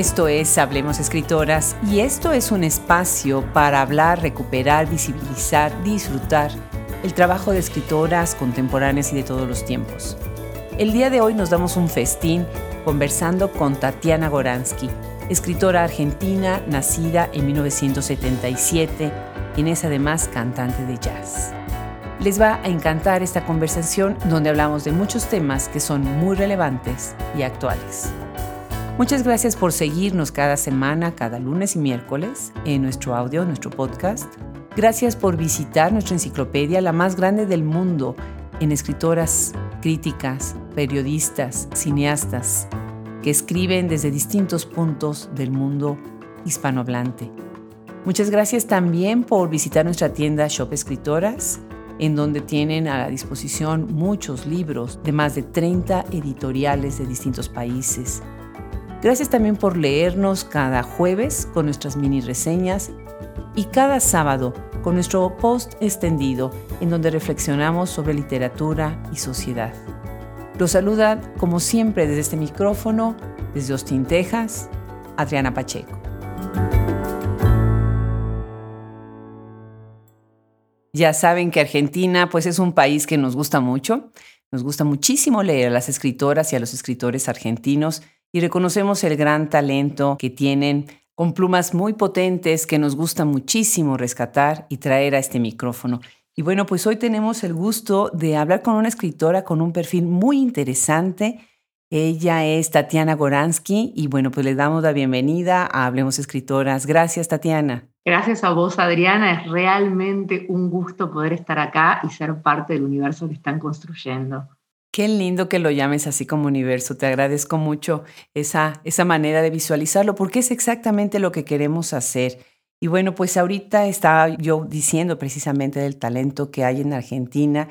Esto es Hablemos Escritoras y esto es un espacio para hablar, recuperar, visibilizar, disfrutar el trabajo de escritoras contemporáneas y de todos los tiempos. El día de hoy nos damos un festín conversando con Tatiana Goransky, escritora argentina nacida en 1977, quien es además cantante de jazz. Les va a encantar esta conversación donde hablamos de muchos temas que son muy relevantes y actuales. Muchas gracias por seguirnos cada semana, cada lunes y miércoles en nuestro audio, nuestro podcast. Gracias por visitar nuestra enciclopedia, la más grande del mundo, en escritoras, críticas, periodistas, cineastas, que escriben desde distintos puntos del mundo hispanohablante. Muchas gracias también por visitar nuestra tienda Shop Escritoras, en donde tienen a la disposición muchos libros de más de 30 editoriales de distintos países Gracias también por leernos cada jueves con nuestras mini reseñas y cada sábado con nuestro post extendido en donde reflexionamos sobre literatura y sociedad. Los saluda, como siempre, desde este micrófono, desde Austin, Texas, Adriana Pacheco. Ya saben que Argentina pues es un país que nos gusta mucho. Nos gusta muchísimo leer a las escritoras y a los escritores argentinos y reconocemos el gran talento que tienen con plumas muy potentes que nos gusta muchísimo rescatar y traer a este micrófono. Y bueno, pues hoy tenemos el gusto de hablar con una escritora con un perfil muy interesante. Ella es Tatiana Goransky y bueno, pues le damos la bienvenida a Hablemos Escritoras. Gracias, Tatiana. Gracias a vos, Adriana. Es realmente un gusto poder estar acá y ser parte del universo que están construyendo. Qué lindo que lo llames así como universo. Te agradezco mucho esa, esa manera de visualizarlo porque es exactamente lo que queremos hacer. Y bueno, pues ahorita estaba yo diciendo precisamente del talento que hay en Argentina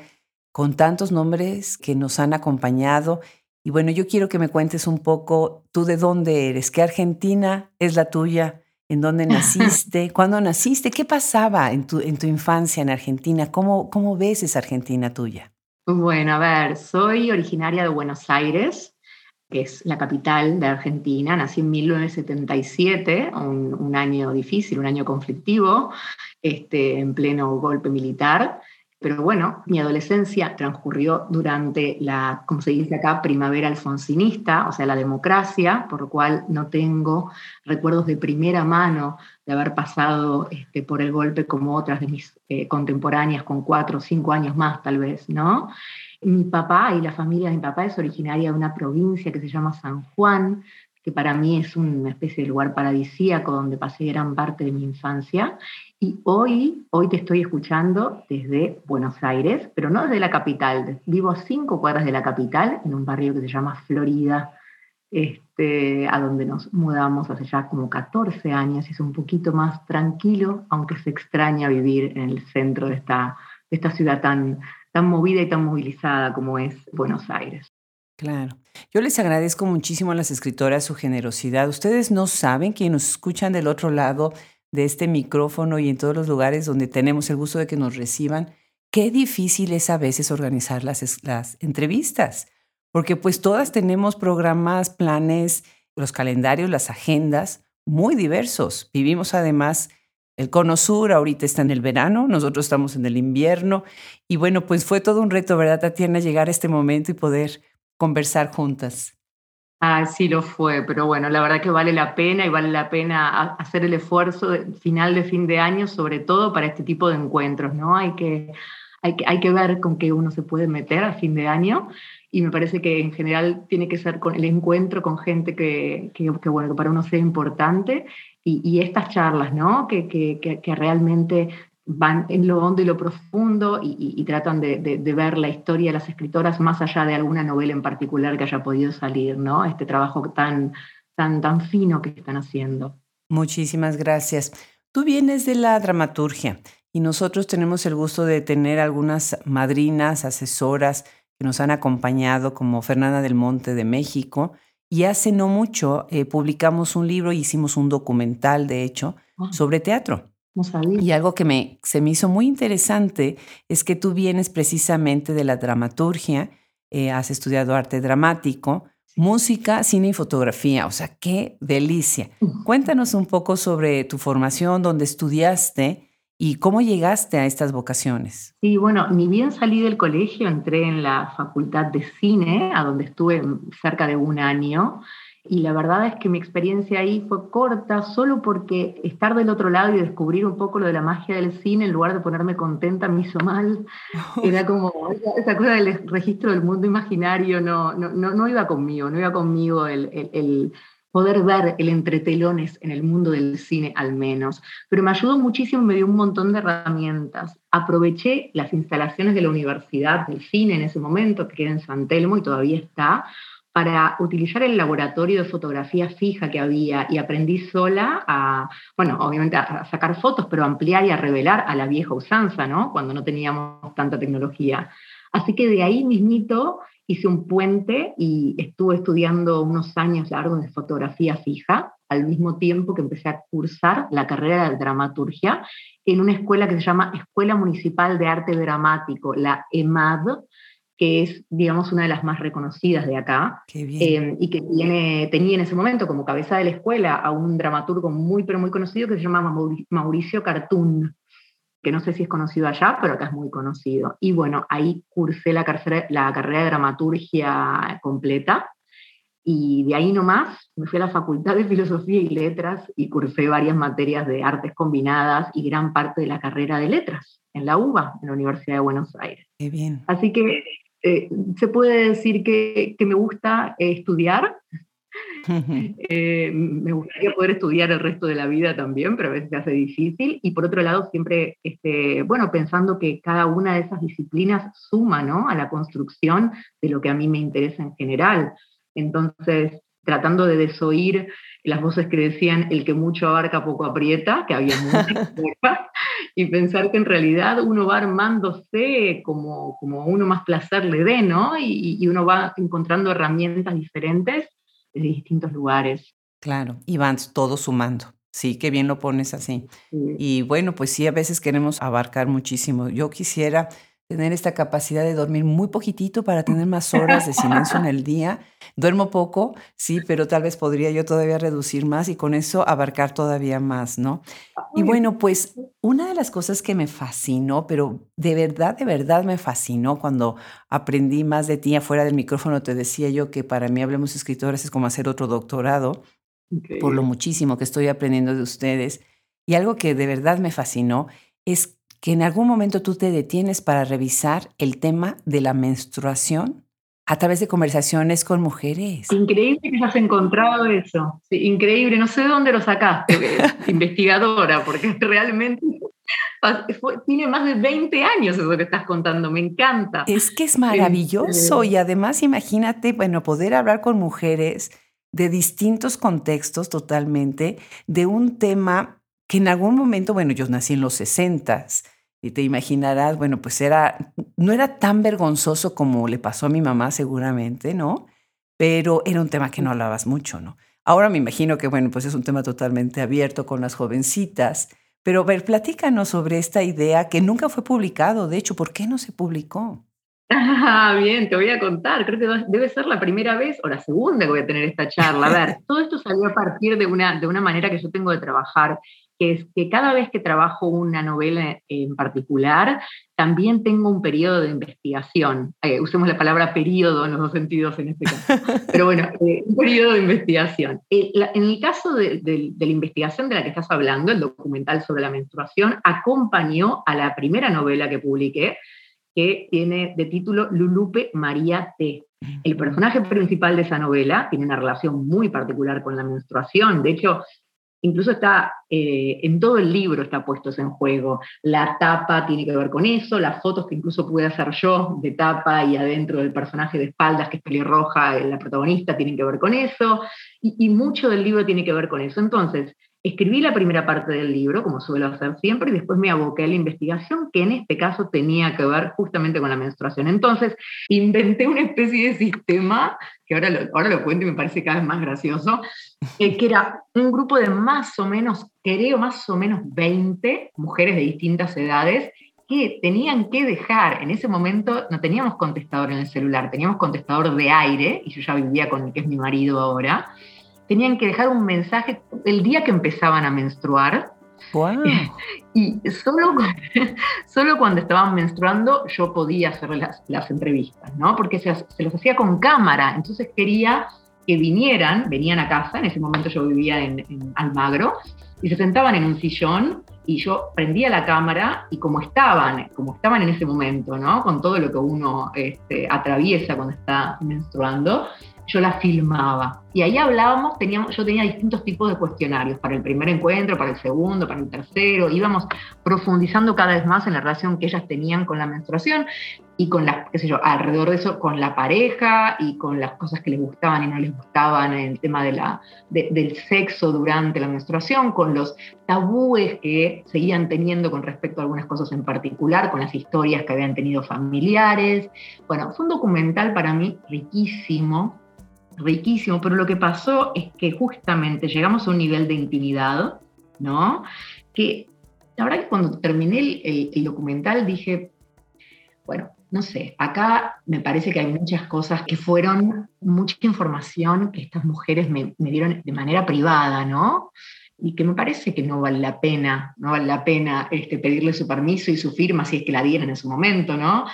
con tantos nombres que nos han acompañado. Y bueno, yo quiero que me cuentes un poco tú de dónde eres, qué Argentina es la tuya, en dónde naciste, cuándo naciste, qué pasaba en tu, en tu infancia en Argentina, cómo, cómo ves esa Argentina tuya. Bueno, a ver, soy originaria de Buenos Aires, que es la capital de Argentina. Nací en 1977, un, un año difícil, un año conflictivo, este, en pleno golpe militar. Pero bueno, mi adolescencia transcurrió durante la, como se dice acá, primavera alfonsinista, o sea, la democracia, por lo cual no tengo recuerdos de primera mano de haber pasado este, por el golpe como otras de mis eh, contemporáneas con cuatro o cinco años más tal vez, ¿no? Mi papá y la familia de mi papá es originaria de una provincia que se llama San Juan, que para mí es una especie de lugar paradisíaco donde pasé gran parte de mi infancia. Y hoy, hoy te estoy escuchando desde Buenos Aires, pero no desde la capital. Vivo a cinco cuadras de la capital, en un barrio que se llama Florida, este, a donde nos mudamos hace ya como 14 años y es un poquito más tranquilo, aunque se extraña vivir en el centro de esta, de esta ciudad tan, tan movida y tan movilizada como es Buenos Aires. Claro. Yo les agradezco muchísimo a las escritoras su generosidad. Ustedes no saben que nos escuchan del otro lado de este micrófono y en todos los lugares donde tenemos el gusto de que nos reciban, qué difícil es a veces organizar las, las entrevistas, porque pues todas tenemos programas, planes, los calendarios, las agendas muy diversos. Vivimos además el cono sur, ahorita está en el verano, nosotros estamos en el invierno y bueno, pues fue todo un reto, ¿verdad, Tatiana, llegar a este momento y poder conversar juntas. Ah, sí lo fue, pero bueno, la verdad que vale la pena y vale la pena hacer el esfuerzo de, final de fin de año, sobre todo para este tipo de encuentros, ¿no? Hay que, hay que, hay que ver con qué uno se puede meter a fin de año y me parece que en general tiene que ser con el encuentro con gente que, que, bueno, que para uno sea importante y, estas charlas, ¿no? Que, que, que, realmente van en lo hondo y lo profundo y, tratan de, ver la historia de las escritoras más allá de alguna novela en particular que haya podido salir, ¿no? Este trabajo tan, tan, tan fino que están haciendo. Muchísimas gracias. Tú vienes de la dramaturgia y nosotros tenemos el gusto de tener algunas madrinas, asesoras que nos han acompañado, como Fernanda del Monte de México. Y hace no mucho eh, publicamos un libro y hicimos un documental, de hecho, ah. sobre teatro. Y algo que me, se me hizo muy interesante es que tú vienes precisamente de la dramaturgia, eh, has estudiado arte dramático, música, cine y fotografía. O sea, qué delicia. Cuéntanos un poco sobre tu formación, dónde estudiaste y cómo llegaste a estas vocaciones. Sí, bueno, ni bien salí del colegio, entré en la Facultad de Cine, a donde estuve cerca de un año. Y la verdad es que mi experiencia ahí fue corta, solo porque estar del otro lado y descubrir un poco lo de la magia del cine, en lugar de ponerme contenta, me hizo mal. Era como, esa cosa del registro del mundo imaginario no, no, no, iba conmigo, no iba conmigo el, el, poder ver el entretelones en el mundo del cine al menos. Pero me ayudó muchísimo, me dio un montón de herramientas. Aproveché las instalaciones de la Universidad del Cine en ese momento, que era en San Telmo y todavía está, para utilizar el laboratorio de fotografía fija que había y aprendí sola a, bueno, obviamente a sacar fotos, pero ampliar y a revelar a la vieja usanza, ¿no? Cuando no teníamos tanta tecnología. Así que de ahí mismito hice un puente y estuve estudiando unos años largos de fotografía fija, al mismo tiempo que empecé a cursar la carrera de dramaturgia en una escuela que se llama Escuela Municipal de Arte Dramático, la EMAD, que es, digamos, una de las más reconocidas de acá, eh, y que tiene, tenía en ese momento como cabeza de la escuela a un dramaturgo muy, pero muy conocido que se llama Mauricio Cartún, que no sé si es conocido allá, pero acá es muy conocido. Y bueno, ahí cursé la, la carrera de dramaturgia completa, y de ahí nomás me fui a la Facultad de Filosofía y Letras y cursé varias materias de artes combinadas y gran parte de la carrera de letras en la UBA, en la Universidad de Buenos Aires. Qué bien. Así que eh, se puede decir que, me gusta estudiar. Eh, me gustaría poder estudiar el resto de la vida también, pero a veces se hace difícil. Y por otro lado, siempre, este, bueno, pensando que cada una de esas disciplinas suma ¿no? a la construcción de lo que a mí me interesa en general. Entonces, tratando de desoír las voces que decían el que mucho abarca poco aprieta, que había muchas y pensar que en realidad uno va armándose como, como uno más placer le dé, ¿no? Y, y uno va encontrando herramientas diferentes de distintos lugares. Claro, y van todos sumando. Sí, qué bien lo pones así. Y bueno, pues sí, a veces queremos abarcar muchísimo. Yo quisiera tener esta capacidad de dormir muy poquitito para tener más horas de silencio en el día. Duermo poco, sí, pero tal vez podría yo todavía reducir más y con eso abarcar todavía más, ¿no? Y bueno, pues una de las cosas que me fascinó, pero de verdad, de verdad me fascinó cuando aprendí más de ti afuera del micrófono, te decía yo que para mí Hablemos Escritores es como hacer otro doctorado, por lo muchísimo que estoy aprendiendo de ustedes. Y algo que de verdad me fascinó es que en algún momento tú te detienes para revisar el tema de la menstruación a través de conversaciones con mujeres. Increíble que has encontrado eso. increíble. No sé de dónde lo sacaste, investigadora, porque realmente tiene más de 20 años eso que estás contando. Me encanta. Es que es maravilloso. Este y además, imagínate, bueno, poder hablar con mujeres de distintos contextos totalmente, de un tema que en algún momento, bueno, yo nací en los 60 y te imaginarás, bueno, pues era, no era tan vergonzoso como le pasó a mi mamá seguramente, ¿no? Pero era un tema que no hablabas mucho, ¿no? Ahora me imagino que, bueno, pues es un tema totalmente abierto con las jovencitas. Pero, ver, platícanos sobre esta idea que nunca fue publicado. De hecho, ¿por qué no se publicó? Ah, bien, te voy a contar. Creo que debe ser la primera vez o la segunda que voy a tener esta charla. A ver, todo esto salió a partir de una, de una manera que yo tengo de trabajar que es que cada vez que trabajo una novela en particular, también tengo un periodo de investigación. Eh, usemos la palabra periodo en los dos sentidos en este caso. Pero bueno, eh, un periodo de investigación. Eh, en el caso de, de, la investigación de la que estás hablando, el documental sobre la menstruación, acompañó a la primera novela que publiqué, que tiene de título Lulupe María T. El personaje principal de esa novela tiene una relación muy particular con la menstruación. De hecho, Incluso está eh, en todo el libro está puesto en juego. La tapa tiene que ver con eso, las fotos que incluso pude hacer yo de tapa y adentro del personaje de espaldas que es pelirroja, la protagonista, tienen que ver con eso, y, y mucho del libro tiene que ver con eso. Entonces, Escribí la primera parte del libro, como suelo hacer siempre, y después me aboqué a la investigación, que en este caso tenía que ver justamente con la menstruación. Entonces, inventé una especie de sistema, que ahora lo, ahora lo cuento y me parece cada vez más gracioso, eh, que era un grupo de más o menos, creo, más o menos 20 mujeres de distintas edades, que tenían que dejar, en ese momento no teníamos contestador en el celular, teníamos contestador de aire, y yo ya vivía con el que es mi marido ahora, tenían que dejar un mensaje el día que empezaban a menstruar. Y solo, solo cuando estaban menstruando yo podía hacer las, entrevistas, ¿no? Porque se, se los hacía con cámara, entonces quería que vinieran, venían a casa, en ese momento yo vivía en, en Almagro, y se sentaban en un sillón y yo prendía la cámara y como estaban, como estaban en ese momento, ¿no? Con todo lo que uno este, atraviesa cuando está menstruando, yo la filmaba. Y ahí hablábamos, teníamos, yo tenía distintos tipos de cuestionarios, para el primer encuentro, para el segundo, para el tercero, íbamos profundizando cada vez más en la relación que ellas tenían con la menstruación y con las, qué sé yo, alrededor de eso, con la pareja y con las cosas que les gustaban y no les gustaban, en el tema de la, del sexo durante la menstruación, con los tabúes que seguían teniendo con respecto a algunas cosas en particular, con las historias que habían tenido familiares. Bueno, fue un documental para mí riquísimo, riquísimo, pero lo que pasó es que justamente llegamos a un nivel de intimidad, ¿no? Que la verdad que cuando terminé el, documental dije, bueno, no sé, acá me parece que hay muchas cosas que fueron mucha información que estas mujeres me, me, dieron de manera privada, ¿no? Y que me parece que no vale la pena, no vale la pena este, pedirle su permiso y su firma si es que la dieran en su momento, ¿no?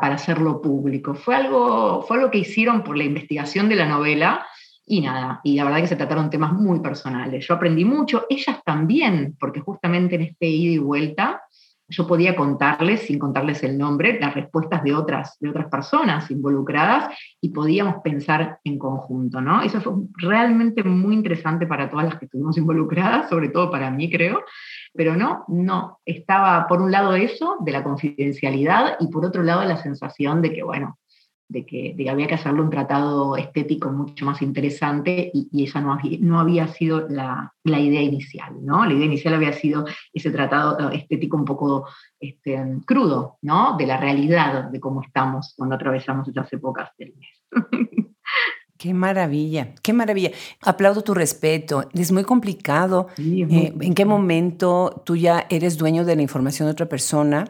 para, hacerlo público. Fue algo, fue algo que hicieron por la investigación de la novela y nada, y la verdad que se trataron temas muy personales. Yo aprendí mucho, ellas también, porque justamente en este ida y vuelta yo podía contarles, sin contarles el nombre, las respuestas de otras, de otras personas involucradas y podíamos pensar en conjunto, ¿no? Eso fue realmente muy interesante para todas las que estuvimos involucradas, sobre todo para mí, creo, pero no, no, estaba por un lado eso, de la confidencialidad, y por otro lado la sensación de que, bueno, de que, había que hacerle un tratado estético mucho más interesante y, esa no había, no había sido la, idea inicial, ¿no? La idea inicial había sido ese tratado estético un poco este, crudo, ¿no? De la realidad de cómo estamos cuando atravesamos estas épocas del mes. Qué maravilla, qué maravilla. Aplaudo tu respeto. Es muy complicado. Eh, ¿En qué momento tú ya eres dueño de la información de otra persona?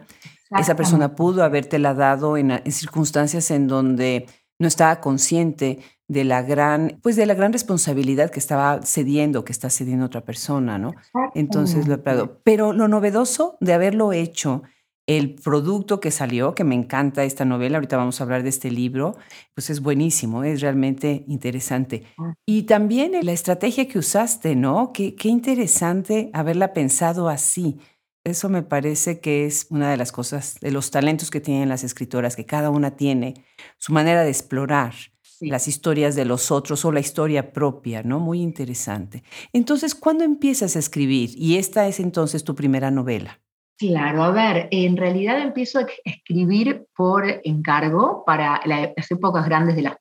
Esa persona pudo habértela dado en, circunstancias en donde no estaba consciente de la gran, pues de la gran responsabilidad que estaba cediendo, que está cediendo otra persona, ¿no? Entonces lo aplaudo. Pero lo novedoso de haberlo hecho, el producto que salió, que me encanta esta novela, ahorita vamos a hablar de este libro, pues es buenísimo, es realmente interesante. Ah. Y también la estrategia que usaste, ¿no? Qué, qué interesante haberla pensado así eso me parece que es una de las cosas, de los talentos que tienen las escritoras, que cada una tiene su manera de explorar las historias de los otros o la historia propia, ¿no? Muy interesante. Entonces, ¿cuándo empiezas a escribir? Y esta es entonces tu primera novela. Claro, a ver, en realidad empiezo a escribir por encargo para las épocas grandes de las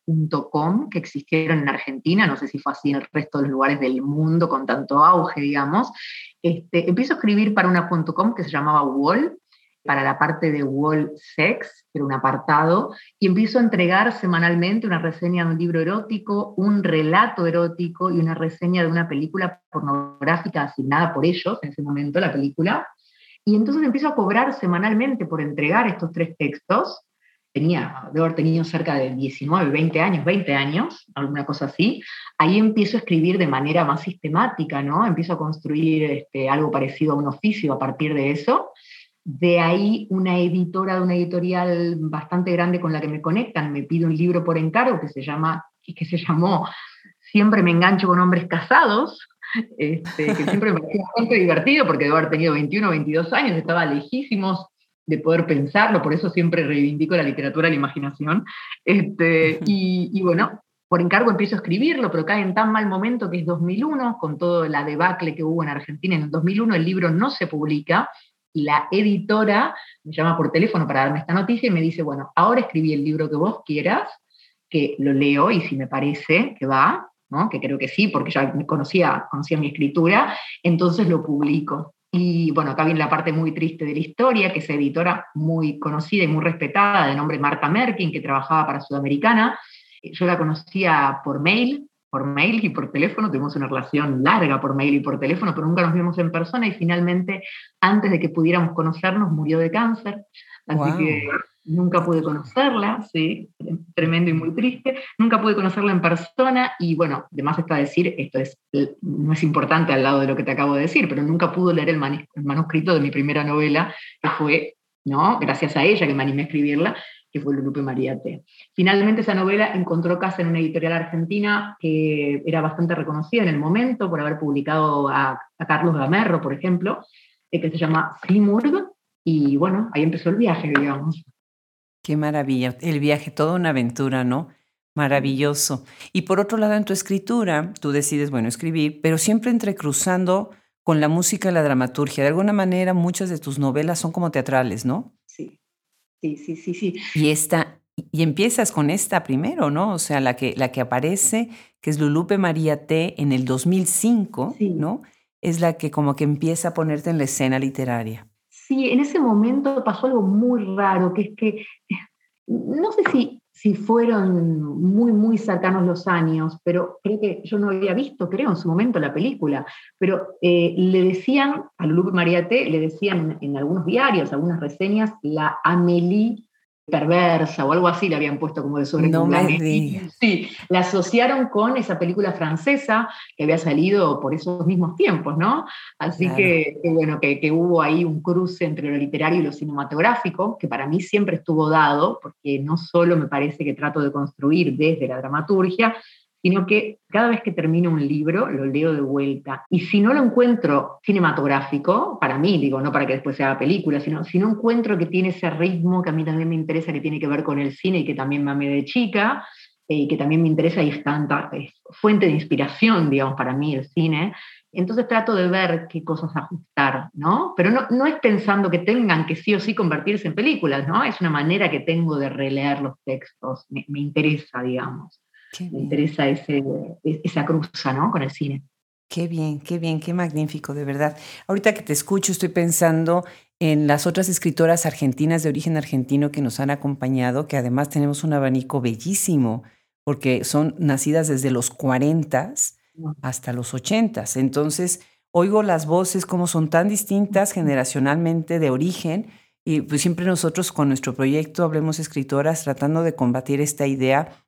.com que existieron en Argentina, no sé si fue así en el resto de los lugares del mundo con tanto auge, digamos. Este, empiezo a escribir para una .com que se llamaba Wall, para la parte de Wall Sex, era un apartado, y empiezo a entregar semanalmente una reseña de un libro erótico, un relato erótico y una reseña de una película pornográfica asignada por ellos en ese momento, la película y entonces empiezo a cobrar semanalmente por entregar estos tres textos. Tenía, debo haber tenido cerca de 19, 20 años, 20 años, alguna cosa así. Ahí empiezo a escribir de manera más sistemática, ¿no? Empiezo a construir este, algo parecido a un oficio a partir de eso. De ahí una editora de una editorial bastante grande con la que me conectan me pide un libro por encargo que se, llama, que se llamó Siempre me engancho con hombres casados, este, que siempre me pareció bastante divertido porque debo haber tenido 21 o 22 años, estaba lejísimos de poder pensarlo, por eso siempre reivindico la literatura, la imaginación. Este, y, bueno, por encargo empiezo a escribirlo, pero cae en tan mal momento que es 2001, con toda la debacle que hubo en Argentina. En el 2001 el libro no se publica y la editora me llama por teléfono para darme esta noticia y me dice, bueno, ahora escribí el libro que vos quieras, que lo leo y si me parece que va, que creo que sí, porque ya conocía, conocía mi escritura, entonces lo publico. Y bueno, acá viene la parte muy triste de la historia, que es editora muy conocida y muy respetada, de nombre Marta Merkin, que trabajaba para Sudamericana. Yo la conocía por mail, por mail y por teléfono, tuvimos una relación larga por mail y por teléfono, pero nunca nos vimos en persona y finalmente, antes de que pudiéramos conocernos, murió de cáncer. Así que nunca pude conocerla, sí, tremendo y muy triste. Nunca pude conocerla en persona y bueno, además está decir, esto es, no es importante al lado de lo que te acabo de decir, pero nunca pude leer el, manuscrito de mi primera novela, que fue, ¿no? Gracias a ella que me animé a escribirla, que fue Lupe María T. Finalmente esa novela encontró casa en una editorial argentina que era bastante reconocida en el momento por haber publicado a, Carlos Gamerro, por ejemplo, eh, que se llama Flimurg, y bueno, ahí empezó el viaje, digamos. Qué maravilla, el viaje, toda una aventura, ¿no? Maravilloso. Y por otro lado, en tu escritura, tú decides, bueno, escribir, pero siempre entrecruzando con la música y la dramaturgia. De alguna manera, muchas de tus novelas son como teatrales, ¿no? Sí, sí, sí, sí, sí. Y esta, y empiezas con esta primero, ¿no? O sea, la que, la que aparece, que es Lulupe María T en el 2005, ¿no? Es la que como que empieza a ponerte en la escena literaria. Sí, en ese momento pasó algo muy raro, que es que no sé si, si fueron muy, muy cercanos los años, pero creo que yo no había visto, creo, en su momento la película, pero eh, le decían, a Lupe María T, le decían en algunos diarios, algunas reseñas, la Amélie perversa o algo así le habían puesto como de sobre no Sí, la asociaron con esa película francesa que había salido por esos mismos tiempos, ¿no? Así que, bueno, que, que, hubo ahí un cruce entre lo literario y lo cinematográfico, que para mí siempre estuvo dado, porque no solo me parece que trato de construir desde la dramaturgia, sino que cada vez que termino un libro lo leo de vuelta. Y si no lo encuentro cinematográfico, para mí, digo, no para que después se película, sino si no encuentro que tiene ese ritmo que a mí también me interesa, que tiene que ver con el cine y que también me amé de chica, eh, y que también me interesa y es tanta es fuente de inspiración, digamos, para mí el cine. Entonces trato de ver qué cosas ajustar, ¿no? Pero no, no es pensando que tengan que sí o sí convertirse en películas, ¿no? Es una manera que tengo de releer los textos, me, me interesa, digamos me interesa ese, esa cruza ¿no? con el cine. Qué bien, qué bien, qué magnífico, de verdad. Ahorita que te escucho, estoy pensando en las otras escritoras argentinas de origen argentino que nos han acompañado, que además tenemos un abanico bellísimo, porque son nacidas desde los 40 hasta los 80. Entonces, oigo las voces como son tan distintas generacionalmente de origen, y pues siempre nosotros con nuestro proyecto Hablemos Escritoras tratando de combatir esta idea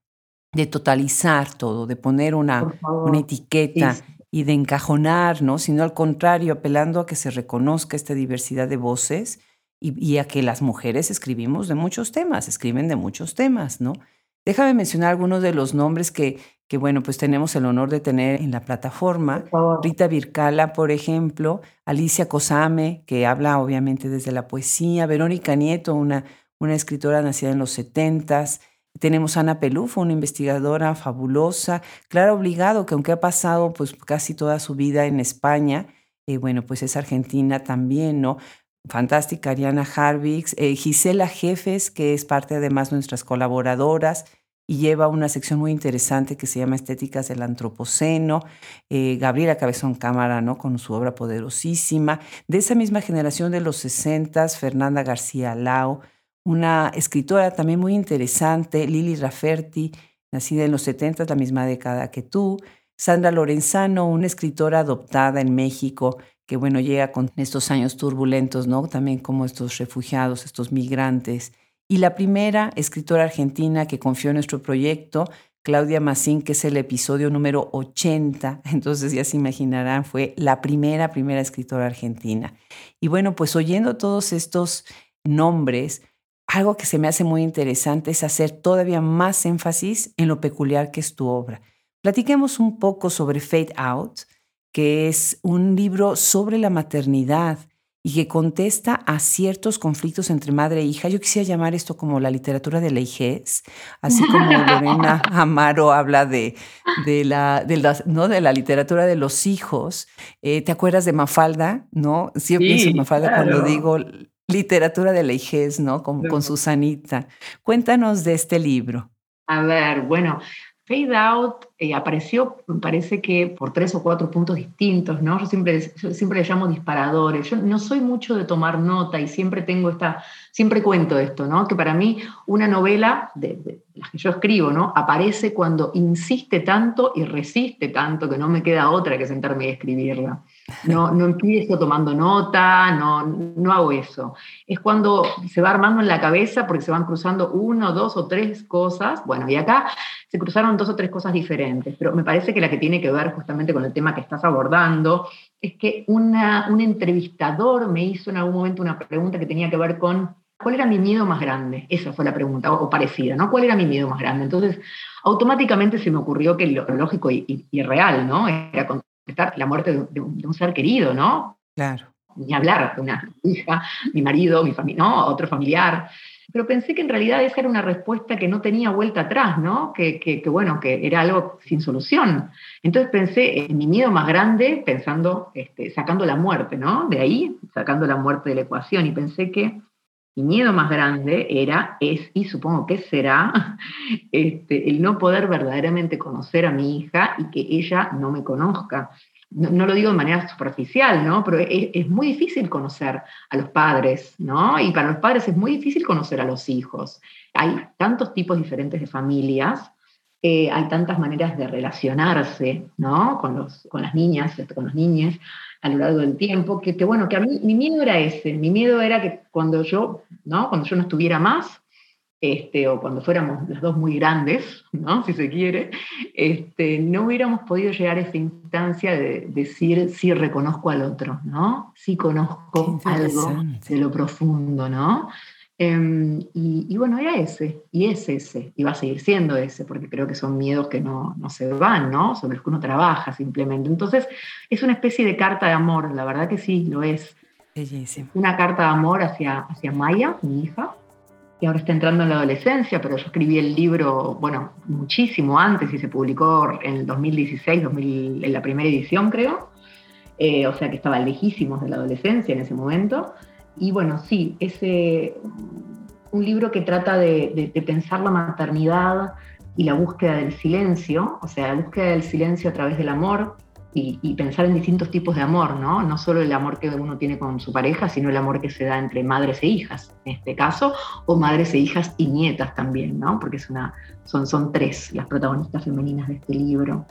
de totalizar todo, de poner una, una etiqueta y de encajonar, ¿no? Sino al contrario, apelando a que se reconozca esta diversidad de voces y, a que las mujeres escribimos de muchos temas, escriben de muchos temas, ¿no? Déjame mencionar algunos de los nombres que, que, bueno, pues tenemos el honor de tener en la plataforma. Rita Vircala, por ejemplo, Alicia Cosame, que habla obviamente desde la poesía, Verónica Nieto, una, una escritora nacida en los setentas, tenemos Ana Pelufo, una investigadora fabulosa, Clara Obligado, que aunque ha pasado pues casi toda su vida en España, eh, bueno, pues es argentina también, ¿no? Fantástica, Ariana Harvix, eh, Gisela Jefes, que es parte además de nuestras colaboradoras y lleva una sección muy interesante que se llama Estéticas del Antropoceno, eh, Gabriela Cabezón Cámara, ¿no? Con su obra poderosísima, de esa misma generación de los 60, Fernanda García Lao, una escritora también muy interesante, Lili Rafferty, nacida en los 70, la misma década que tú, Sandra Lorenzano, una escritora adoptada en México, que bueno, llega con estos años turbulentos, ¿no? También como estos refugiados, estos migrantes. Y la primera escritora argentina que confió en nuestro proyecto, Claudia Massín, que es el episodio número 80, entonces ya se imaginarán, fue la primera, primera escritora argentina. Y bueno, pues oyendo todos estos nombres, algo que se me hace muy interesante es hacer todavía más énfasis en lo peculiar que es tu obra. Platiquemos un poco sobre Fade Out, que es un libro sobre la maternidad y que contesta a ciertos conflictos entre madre e hija. Yo quisiera llamar esto como la literatura de la hijez, así como Lorena Amaro habla de, de, la, ¿no? de la literatura de los hijos. Eh, ¿Te acuerdas de Mafalda? ¿No? Siempre pienso en Mafalda cuando digo literatura de la ¿no? Con, con Susanita. Cuéntanos de este libro. A ver, bueno, Fade Out eh, apareció, me parece que por tres o cuatro puntos distintos, ¿no? Yo siempre, siempre le llamo disparadores. Yo no soy mucho de tomar nota y siempre tengo esta, siempre cuento esto, ¿no? Que para mí una novela de, las que yo escribo, ¿no? Aparece cuando insiste tanto y resiste tanto que no me queda otra que sentarme y escribirla. No, no empiezo tomando nota, no, no hago eso. Es cuando se va armando en la cabeza porque se van cruzando uno, dos o tres cosas. Bueno, y acá se cruzaron dos o tres cosas diferentes, pero me parece que la que tiene que ver justamente con el tema que estás abordando es que una, un entrevistador me hizo en algún momento una pregunta que tenía que ver con cuál era mi miedo más grande. Esa fue la pregunta, o, parecida, ¿no? ¿Cuál era mi miedo más grande? Entonces, automáticamente se me ocurrió que lo lógico y, real, ¿no? Era contestar la muerte de, un, ser querido, ¿no? Claro. Ni hablar de una hija, mi marido, mi familia, no, otro familiar pero pensé que en realidad esa era una respuesta que no tenía vuelta atrás, ¿no? Que, bueno, que era algo sin solución. Entonces pensé en mi miedo más grande, pensando, este, sacando la muerte, ¿no? De ahí, sacando la muerte de la ecuación, y pensé que mi miedo más grande era, es, y supongo que será, este, el no poder verdaderamente conocer a mi hija y que ella no me conozca no, lo digo de manera superficial, ¿no? Pero es, muy difícil conocer a los padres, ¿no? Y para los padres es muy difícil conocer a los hijos. Hay tantos tipos diferentes de familias, eh, hay tantas maneras de relacionarse, ¿no? Con, los, con las niñas, con los niños a lo largo del tiempo, que, que, bueno, que a mí mi miedo era ese, mi miedo era que cuando yo, ¿no? Cuando yo no estuviera más, este, o cuando fuéramos las dos muy grandes, ¿no? si se quiere, este, no hubiéramos podido llegar a esa instancia de decir sí reconozco al otro, ¿no? sí conozco algo de lo profundo, ¿no? Em, y, bueno, era ese, y es ese, y va a seguir siendo ese, porque creo que son miedos que no, no se van, ¿no? sobre los que uno trabaja simplemente. Entonces, es una especie de carta de amor, la verdad que sí, lo es. Bellísimo. Una carta de amor hacia, hacia Maya, mi hija, y ahora está entrando en la adolescencia, pero yo escribí el libro, bueno, muchísimo antes y se publicó en el 2016, en la primera edición creo, eh, o sea que estaba lejísimos de la adolescencia en ese momento. Y bueno, sí, es un libro que trata de pensar la maternidad y la búsqueda del silencio, o sea, la búsqueda del silencio a través del amor, y, pensar en distintos tipos de amor, ¿no? No solo el amor que uno tiene con su pareja, sino el amor que se da entre madres e hijas, en este caso, o madres e hijas y nietas también, ¿no? Porque es una, son, son tres las protagonistas femeninas de este libro.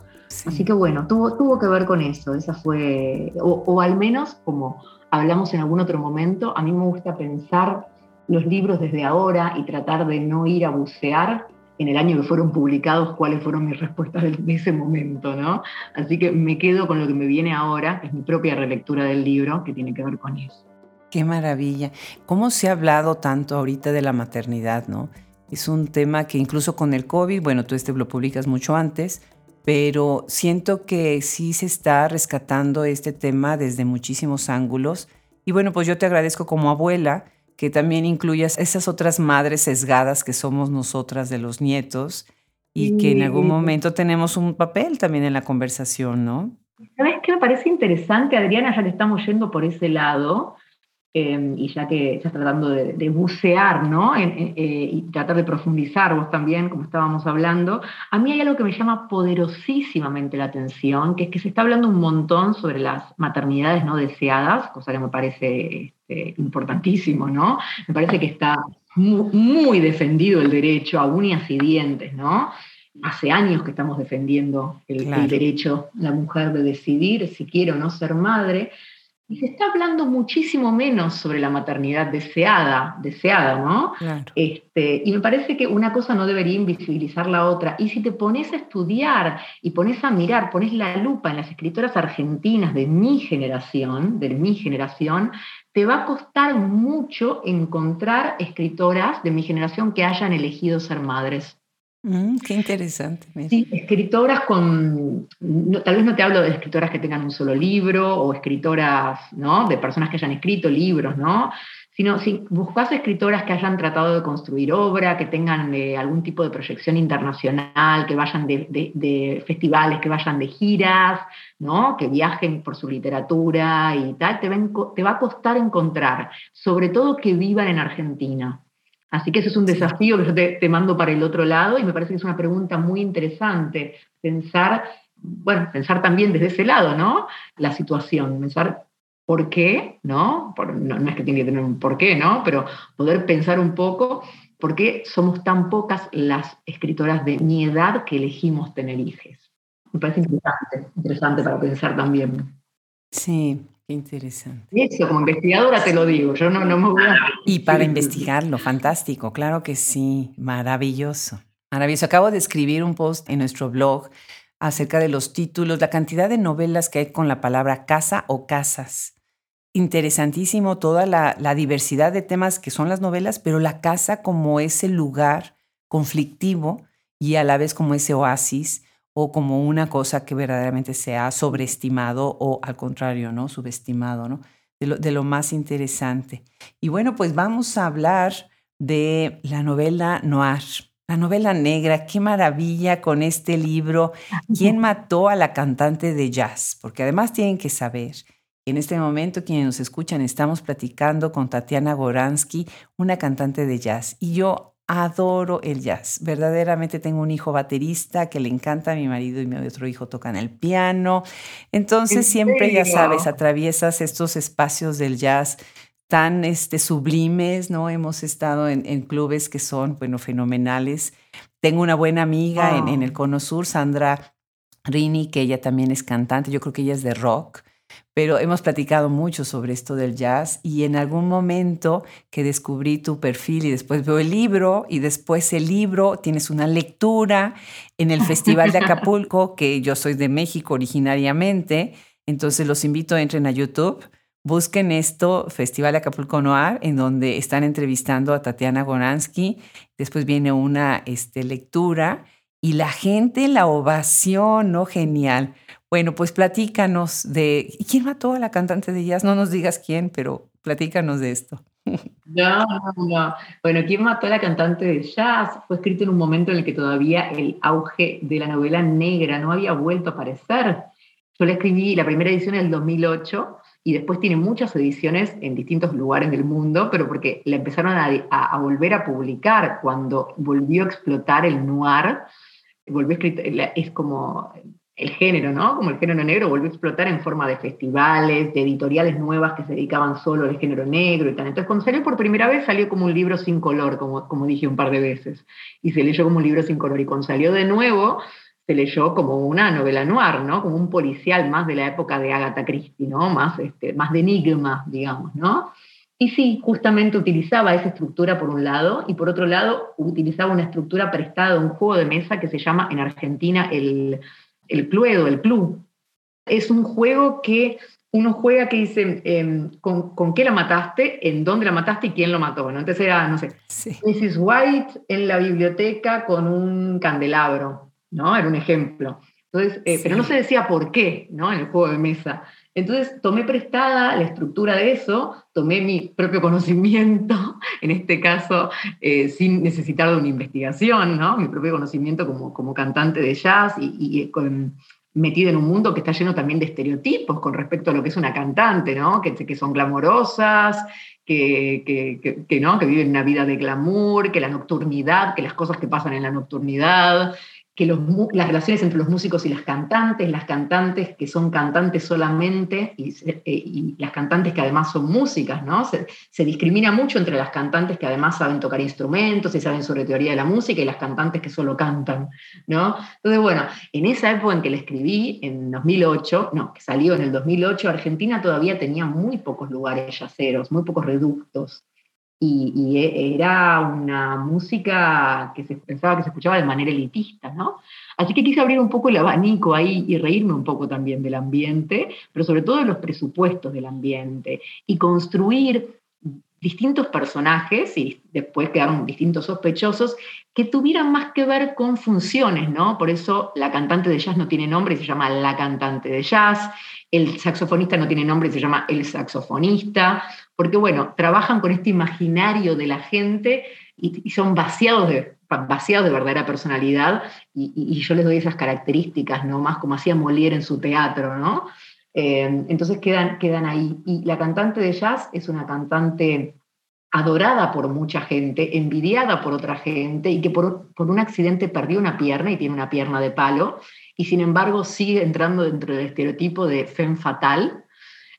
Así que bueno, tuvo, tuvo que ver con eso, esa fue, o, o al menos como hablamos en algún otro momento, a mí me gusta pensar los libros desde ahora y tratar de no ir a bucear en el año que fueron publicados cuáles fueron mis respuestas de, ese momento, ¿no? Así que me quedo con lo que me viene ahora, que es mi propia relectura del libro, que tiene que ver con eso. Qué maravilla. ¿Cómo se ha hablado tanto ahorita de la maternidad, no? Es un tema que incluso con el COVID, bueno, tú este lo publicas mucho antes, pero siento que sí se está rescatando este tema desde muchísimos ángulos. Y bueno, pues yo te agradezco como abuela que también incluyas esas otras madres sesgadas que somos nosotras de los nietos y que en algún momento tenemos un papel también en la conversación, ¿no? ¿Sabes qué me parece interesante, Adriana, ya que estamos yendo por ese lado? Em, y ya que estás tratando de, bucear, ¿no? Eh, y tratar de profundizar vos también, como estábamos hablando, a mí hay algo que me llama poderosísimamente la atención, que es que se está hablando un montón sobre las maternidades no deseadas, cosa que me parece este, importantísimo, ¿no? Me parece que está muy, defendido el derecho a uñas y dientes, ¿no? Hace años que estamos defendiendo el, el derecho de la mujer de decidir si quiere o no ser madre, y se está hablando muchísimo menos sobre la maternidad deseada, deseada, ¿no? Este, y me parece que una cosa no debería invisibilizar la otra. Y si te pones a estudiar y pones a mirar, pones la lupa en las escritoras argentinas de mi generación, de mi generación, te va a costar mucho encontrar escritoras de mi generación que hayan elegido ser madres. Mm, qué interesante. Sí, escritoras con, tal vez no te hablo de escritoras que tengan un solo libro o escritoras, ¿no? De personas que hayan escrito libros, ¿no? Sino si buscas escritoras que hayan tratado de construir obra, que tengan eh, algún tipo de proyección internacional, que vayan de, festivales, que vayan de giras, ¿no? Que viajen por su literatura y tal, te, te va a costar encontrar, sobre todo que vivan en Argentina Así que eso es un desafío que yo te, mando para el otro lado y me parece que es una pregunta muy interesante, pensar, bueno, pensar también desde ese lado, ¿no? La situación, pensar por qué, ¿no? no, no, es que tiene que tener un por qué, ¿no? Pero poder pensar un poco por qué somos tan pocas las escritoras de mi edad que elegimos tener hijos. Me parece interesante, interesante para pensar también. Sí, qué interesante. Eso, como investigadora te lo digo, yo no, no me voy a... Y para investigarlo, fantástico, claro que sí, maravilloso. Maravilloso. Acabo de escribir un post en nuestro blog acerca de los títulos, la cantidad de novelas que hay con la palabra casa o casas. Interesantísimo toda la, la diversidad de temas que son las novelas, pero la casa como ese lugar conflictivo y a la vez como ese oasis o como una cosa que verdaderamente se ha sobreestimado o al contrario, ¿no? Subestimado, ¿no? De lo, más interesante. Y bueno, pues vamos a hablar de la novela noir, la novela negra. Qué maravilla con este libro. ¿Quién mató a la cantante de jazz? Porque además tienen que saber en este momento, quienes nos escuchan, estamos platicando con Tatiana Goransky, una cantante de jazz. Y yo adoro el jazz. Verdaderamente tengo un hijo baterista que le encanta, mi marido y mi otro hijo tocan el piano. Entonces siempre, ya sabes, atraviesas estos espacios del jazz tan este, sublimes, ¿no? Hemos estado en, clubes que son, bueno, fenomenales. Tengo una buena amiga en, en, el Cono Sur, Sandra Rini, que ella también es cantante, yo creo que ella es de rock pero hemos platicado mucho sobre esto del jazz y en algún momento que descubrí tu perfil y después veo el libro y después el libro tienes una lectura en el Festival de Acapulco, que yo soy de México originariamente, entonces los invito a entren a YouTube. Busquen esto, Festival de Acapulco Noir, en donde están entrevistando a Tatiana Goransky. Después viene una este, lectura y la gente, la ovación, ¿no? Genial. Bueno, pues platícanos de quién mató a la cantante de jazz. No nos digas quién, pero platícanos de esto. No, no, no. Bueno, ¿quién mató a la cantante de jazz? Fue escrito en un momento en el que todavía el auge de la novela negra no había vuelto a aparecer. Yo la escribí la primera edición en el 2008 y después tiene muchas ediciones en distintos lugares del mundo, pero porque la empezaron a, a volver a publicar cuando volvió a explotar el noir. Volvió a escribir, es como el género, ¿no? Como el género negro volvió a explotar en forma de festivales, de editoriales nuevas que se dedicaban solo al género negro y tal. Entonces, cuando salió por primera vez, salió como un libro sin color, como, como dije un par de veces, y se leyó como un libro sin color. Y cuando salió de nuevo, se leyó como una novela noir, ¿no? Como un policial más de la época de Agatha Christie, ¿no? Más, este, más de enigma, digamos, ¿no? Y sí, justamente utilizaba esa estructura por un lado, y por otro lado utilizaba una estructura prestada de un juego de mesa que se llama en Argentina el el Cluedo, el club. Es un juego que uno juega que dice em, ¿con, qué la mataste, en dónde la mataste y quién lo mató. ¿no? Entonces era, no sé, Mrs. White en la biblioteca con un candelabro, ¿no? Era un ejemplo. Entonces, eh, Pero no se decía por qué, ¿no? En el juego de mesa. Entonces tomé prestada la estructura de eso, tomé mi propio conocimiento, en este caso eh, sin necesitar de una investigación, ¿no? mi propio conocimiento como, como cantante de jazz y, y con, metida en un mundo que está lleno también de estereotipos con respecto a lo que es una cantante, ¿no? que, que son glamorosas, que, que, ¿no? que viven una vida de glamour, que la nocturnidad, que las cosas que pasan en la nocturnidad, que las relaciones entre los músicos y las cantantes, las cantantes que son cantantes solamente eh, y, las cantantes que además son músicas, ¿no? Se, discrimina mucho entre las cantantes que además saben tocar instrumentos y saben sobre teoría de la música y las cantantes que solo cantan, ¿no? Entonces, bueno, en esa época en que le escribí, en 2008, no, que salió en el 2008, Argentina todavía tenía muy pocos lugares yaceros, muy pocos reductos y, e, era una música que se pensaba que se escuchaba de manera elitista, ¿no? Así que quise abrir un poco el abanico ahí y reírme un poco también del ambiente, pero sobre todo de los presupuestos del ambiente y construir distintos personajes, y después quedaron distintos sospechosos, que tuvieran más que ver con funciones, ¿no? Por eso la cantante de jazz no tiene nombre se llama la cantante de jazz, el saxofonista no tiene nombre se llama el saxofonista, porque bueno, trabajan con este imaginario de la gente y, son vaciados de, vaciados de verdadera personalidad y, yo les doy esas características, ¿no? Más como hacía Molière en su teatro, ¿no? Eh, entonces quedan, quedan ahí. Y la cantante de jazz es una cantante adorada por mucha gente, envidiada por otra gente y que por, por, un accidente perdió una pierna y tiene una pierna de palo y sin embargo sigue entrando dentro del estereotipo de femme fatal,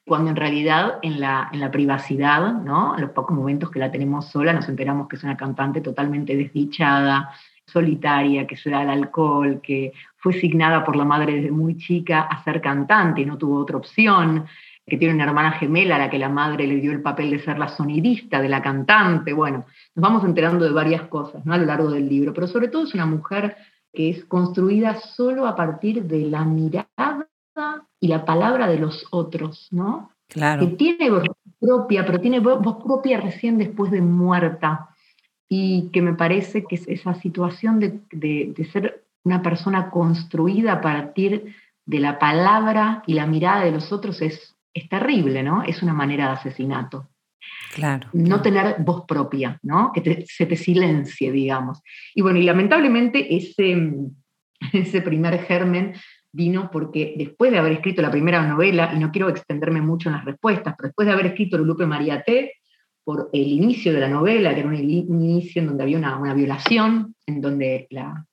cuando en realidad en la, en la privacidad, ¿no? en los pocos momentos que la tenemos sola, nos enteramos que es una cantante totalmente desdichada, solitaria, que se da al alcohol, que fue signada por la madre desde muy chica a ser cantante y no tuvo otra opción, que tiene una hermana gemela a la que la madre le dio el papel de ser la sonidista de la cantante. Bueno, nos vamos enterando de varias cosas ¿no? a lo largo del libro, pero sobre todo es una mujer que es construida solo a partir de la mirada y la palabra de los otros, ¿no? Claro. Que tiene voz propia, pero tiene voz propia recién después de muerta. Y que me parece que esa situación de, de ser una persona construida a partir de la palabra y la mirada de los otros es, es terrible, ¿no? Es una manera de asesinato. Claro. No tener voz propia, ¿no? Que se te silencie, digamos. Y bueno, y lamentablemente ese, ese primer germen vino porque después de haber escrito la primera novela, y no quiero extenderme mucho en las respuestas, pero después de haber escrito Lupe María T, por el inicio de la novela, que era un, inicio en donde había una, una violación, en donde la,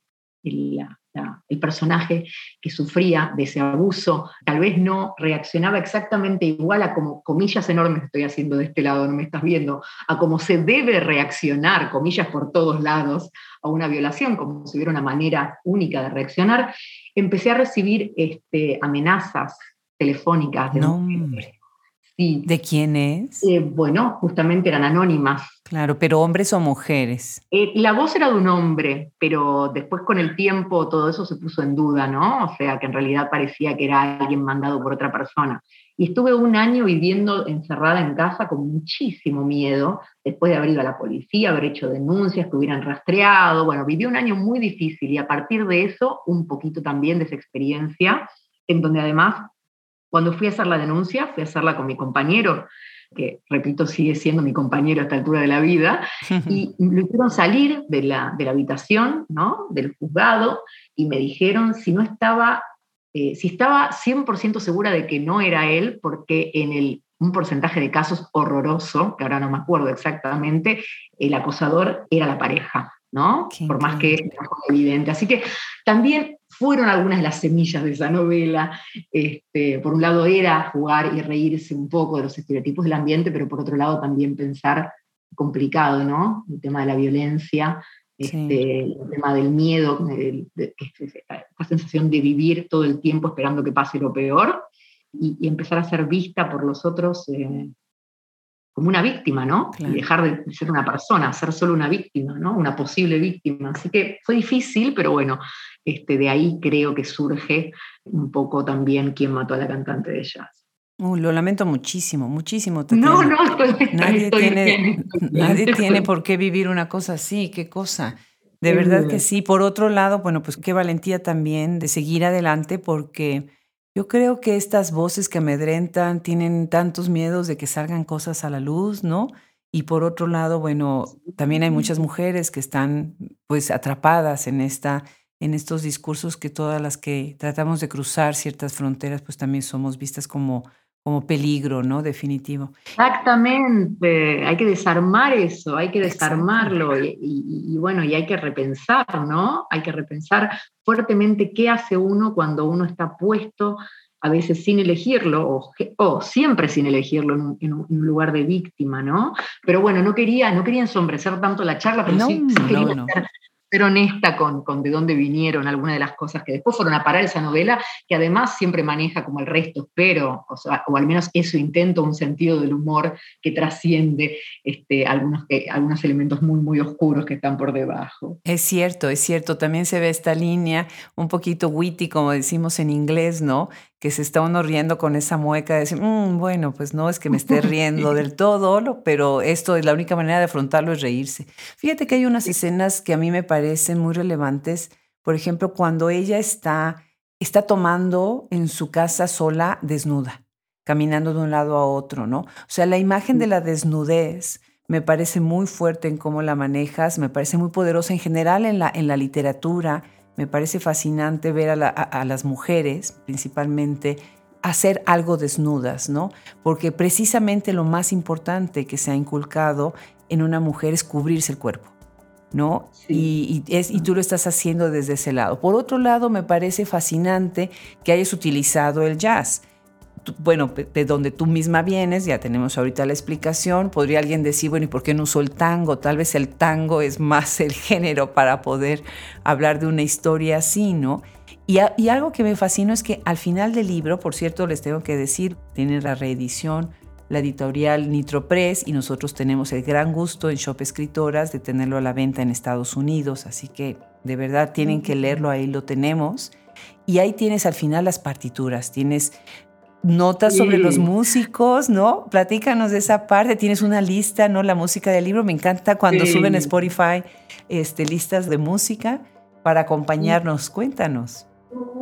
el personaje que sufría de ese abuso tal vez no reaccionaba exactamente igual a como, comillas enormes estoy haciendo de este lado, no me estás viendo, a cómo se debe reaccionar, comillas por todos lados, a una violación, como si hubiera una manera única de reaccionar, empecé a recibir este, amenazas telefónicas de no, ¿De quién es? Eh, bueno, justamente eran anónimas. Claro, pero hombres o mujeres. Eh, la voz era de un hombre, pero después con el tiempo todo eso se puso en duda, ¿no? O sea, que en realidad parecía que era alguien mandado por otra persona. Y estuve un año viviendo encerrada en casa con muchísimo miedo, después de haber ido a la policía, haber hecho denuncias, que hubieran rastreado. Bueno, viví un año muy difícil y a partir de eso, un poquito también de esa experiencia, en donde además cuando fui a hacer la denuncia, fui a hacerla con mi compañero, que repito, sigue siendo mi compañero a esta altura de la vida, y lo hicieron salir de la, de la habitación, ¿no? del juzgado, y me dijeron si no estaba, eh, si estaba 100% segura de que no era él, porque en el, un porcentaje de casos horroroso, que ahora no me acuerdo exactamente, el acosador era la pareja. ¿no? Por más que no evidente. Así que también fueron algunas de las semillas de esa novela. Este, por un lado era jugar y reírse un poco de los estereotipos del ambiente, pero por otro lado también pensar complicado, ¿no? El tema de la violencia, este, el tema del miedo, esta sensación de vivir todo el tiempo esperando que pase lo peor y, empezar a ser vista por los otros eh, como una víctima, ¿no? Y dejar de ser una persona, ser solo una víctima, ¿no? Una posible víctima. Así que fue difícil, pero bueno, este, de ahí creo que surge un poco también quién mató a la cantante de jazz. Lo lamento muchísimo, muchísimo. No, no, nadie, tiene, nadie tiene por qué vivir una cosa así, qué cosa. De verdad que sí. Por otro lado, bueno, pues qué valentía también de seguir adelante porque yo creo que estas voces que amedrentan tienen tantos miedos de que salgan cosas a la luz, ¿no? Y por otro lado, bueno, también hay muchas mujeres que están pues atrapadas en esta en estos discursos que todas las que tratamos de cruzar ciertas fronteras pues también somos vistas como como peligro, ¿no? Definitivo. Exactamente, hay que desarmar eso, hay que desarmarlo y, bueno, y hay que repensar, ¿no? Hay que repensar fuertemente qué hace uno cuando uno está puesto, a veces sin elegirlo, o, siempre sin elegirlo en un, lugar de víctima, ¿no? Pero bueno, no quería, no quería ensombrecer tanto la charla, pero sí, quería no, ser honesta con, con, de dónde vinieron algunas de las cosas que después fueron a parar esa novela, que además siempre maneja como el resto, pero, o, sea, o al menos eso intento, un sentido del humor que trasciende este, algunos, eh, algunos elementos muy, muy oscuros que están por debajo. Es cierto, es cierto, también se ve esta línea un poquito witty, como decimos en inglés, ¿no? Que se está uno riendo con esa mueca de decir, mm, bueno, pues no es que me esté riendo del todo, pero esto es la única manera de afrontarlo es reírse. Fíjate que hay unas escenas que a mí me parecen muy relevantes, por ejemplo, cuando ella está, está tomando en su casa sola desnuda, caminando de un lado a otro, ¿no? O sea, la imagen de la desnudez me parece muy fuerte en cómo la manejas, me parece muy poderosa en general en la, en la literatura, me parece fascinante ver a, las mujeres, principalmente, hacer algo desnudas, ¿no? Porque precisamente lo más importante que se ha inculcado en una mujer es cubrirse el cuerpo. ¿no? Y, es, y, tú lo estás haciendo desde ese lado. Por otro lado, me parece fascinante que hayas utilizado el jazz. Bueno, de donde tú misma vienes, ya tenemos ahorita la explicación, podría alguien decir, bueno, ¿y por qué no usó el tango? Tal vez el tango es más el género para poder hablar de una historia así, ¿no? Y, y algo que me fascina es que al final del libro, por cierto, les tengo que decir, tiene la reedición, la editorial Nitro Press y nosotros tenemos el gran gusto en Shop Escritoras de tenerlo a la venta en Estados Unidos, así que de verdad tienen que leerlo, ahí lo tenemos. Y ahí tienes al final las partituras, tienes notas sobre los músicos, ¿no? Platícanos de esa parte, tienes una lista, ¿no? La música del libro, me encanta cuando suben a Spotify este, listas de música para acompañarnos, cuéntanos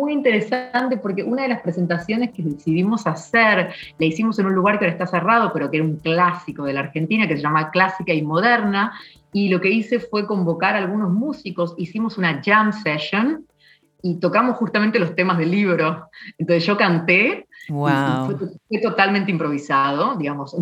muy interesante porque una de las presentaciones que decidimos hacer, la hicimos en un lugar que ahora está cerrado, pero que era un clásico de la Argentina, que se llama Clásica y Moderna, y lo que hice fue convocar a algunos músicos, hicimos una jam session y tocamos justamente los temas del libro. Entonces yo canté, wow. fue, totalmente improvisado, digamos,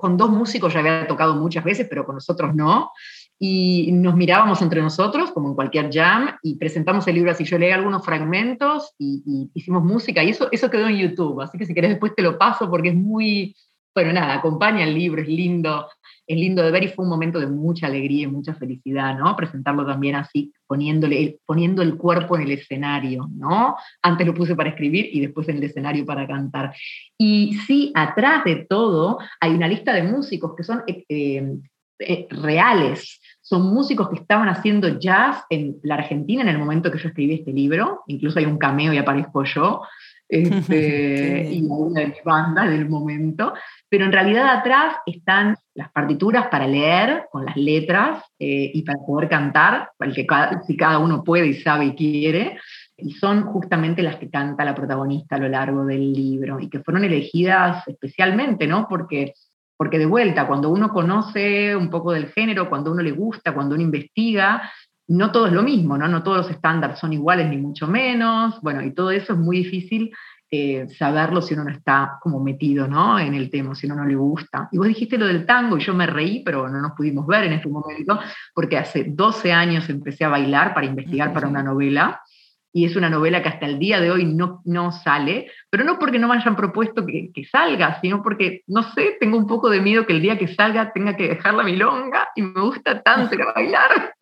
con dos músicos ya había tocado muchas veces, pero con nosotros no y nos mirábamos entre nosotros, como en cualquier jam, y presentamos el libro así. Yo leí algunos fragmentos y, hicimos música, y eso, eso quedó en YouTube, así que si querés después te lo paso porque es muy, bueno, nada, acompaña el libro, es lindo, es lindo de ver y fue un momento de mucha alegría y mucha felicidad, ¿no? Presentarlo también así, poniéndole, poniendo el cuerpo en el escenario, ¿no? Antes lo puse para escribir y después en el escenario para cantar. Y sí, atrás de todo hay una lista de músicos que son... Eh, eh, reales. Son músicos que estaban haciendo jazz en la Argentina en el momento que yo escribí este libro. Incluso hay un cameo y aparezco yo. Este, y una de mis bandas del momento. Pero en realidad atrás están las partituras para leer con las letras eh, y para poder cantar, que si cada uno puede y sabe y quiere. Y son justamente las que canta la protagonista a lo largo del libro y que fueron elegidas especialmente, ¿no? Porque porque de vuelta, cuando uno conoce un poco del género, cuando uno le gusta, cuando uno investiga, no todo es lo mismo, ¿no? No todos los estándares son iguales, ni mucho menos. Bueno, y todo eso es muy difícil eh, saberlo si uno no está como metido, ¿no? En el tema, si uno no le gusta. Y vos dijiste lo del tango y yo me reí, pero no nos pudimos ver en ese momento, porque hace 12 años empecé a bailar para investigar para una novela y es una novela que hasta el día de hoy no, no sale, pero no porque no me hayan propuesto que, salga, sino porque, no sé, tengo un poco de miedo que el día que salga tenga que dejar la milonga y me gusta tanto ir a bailar.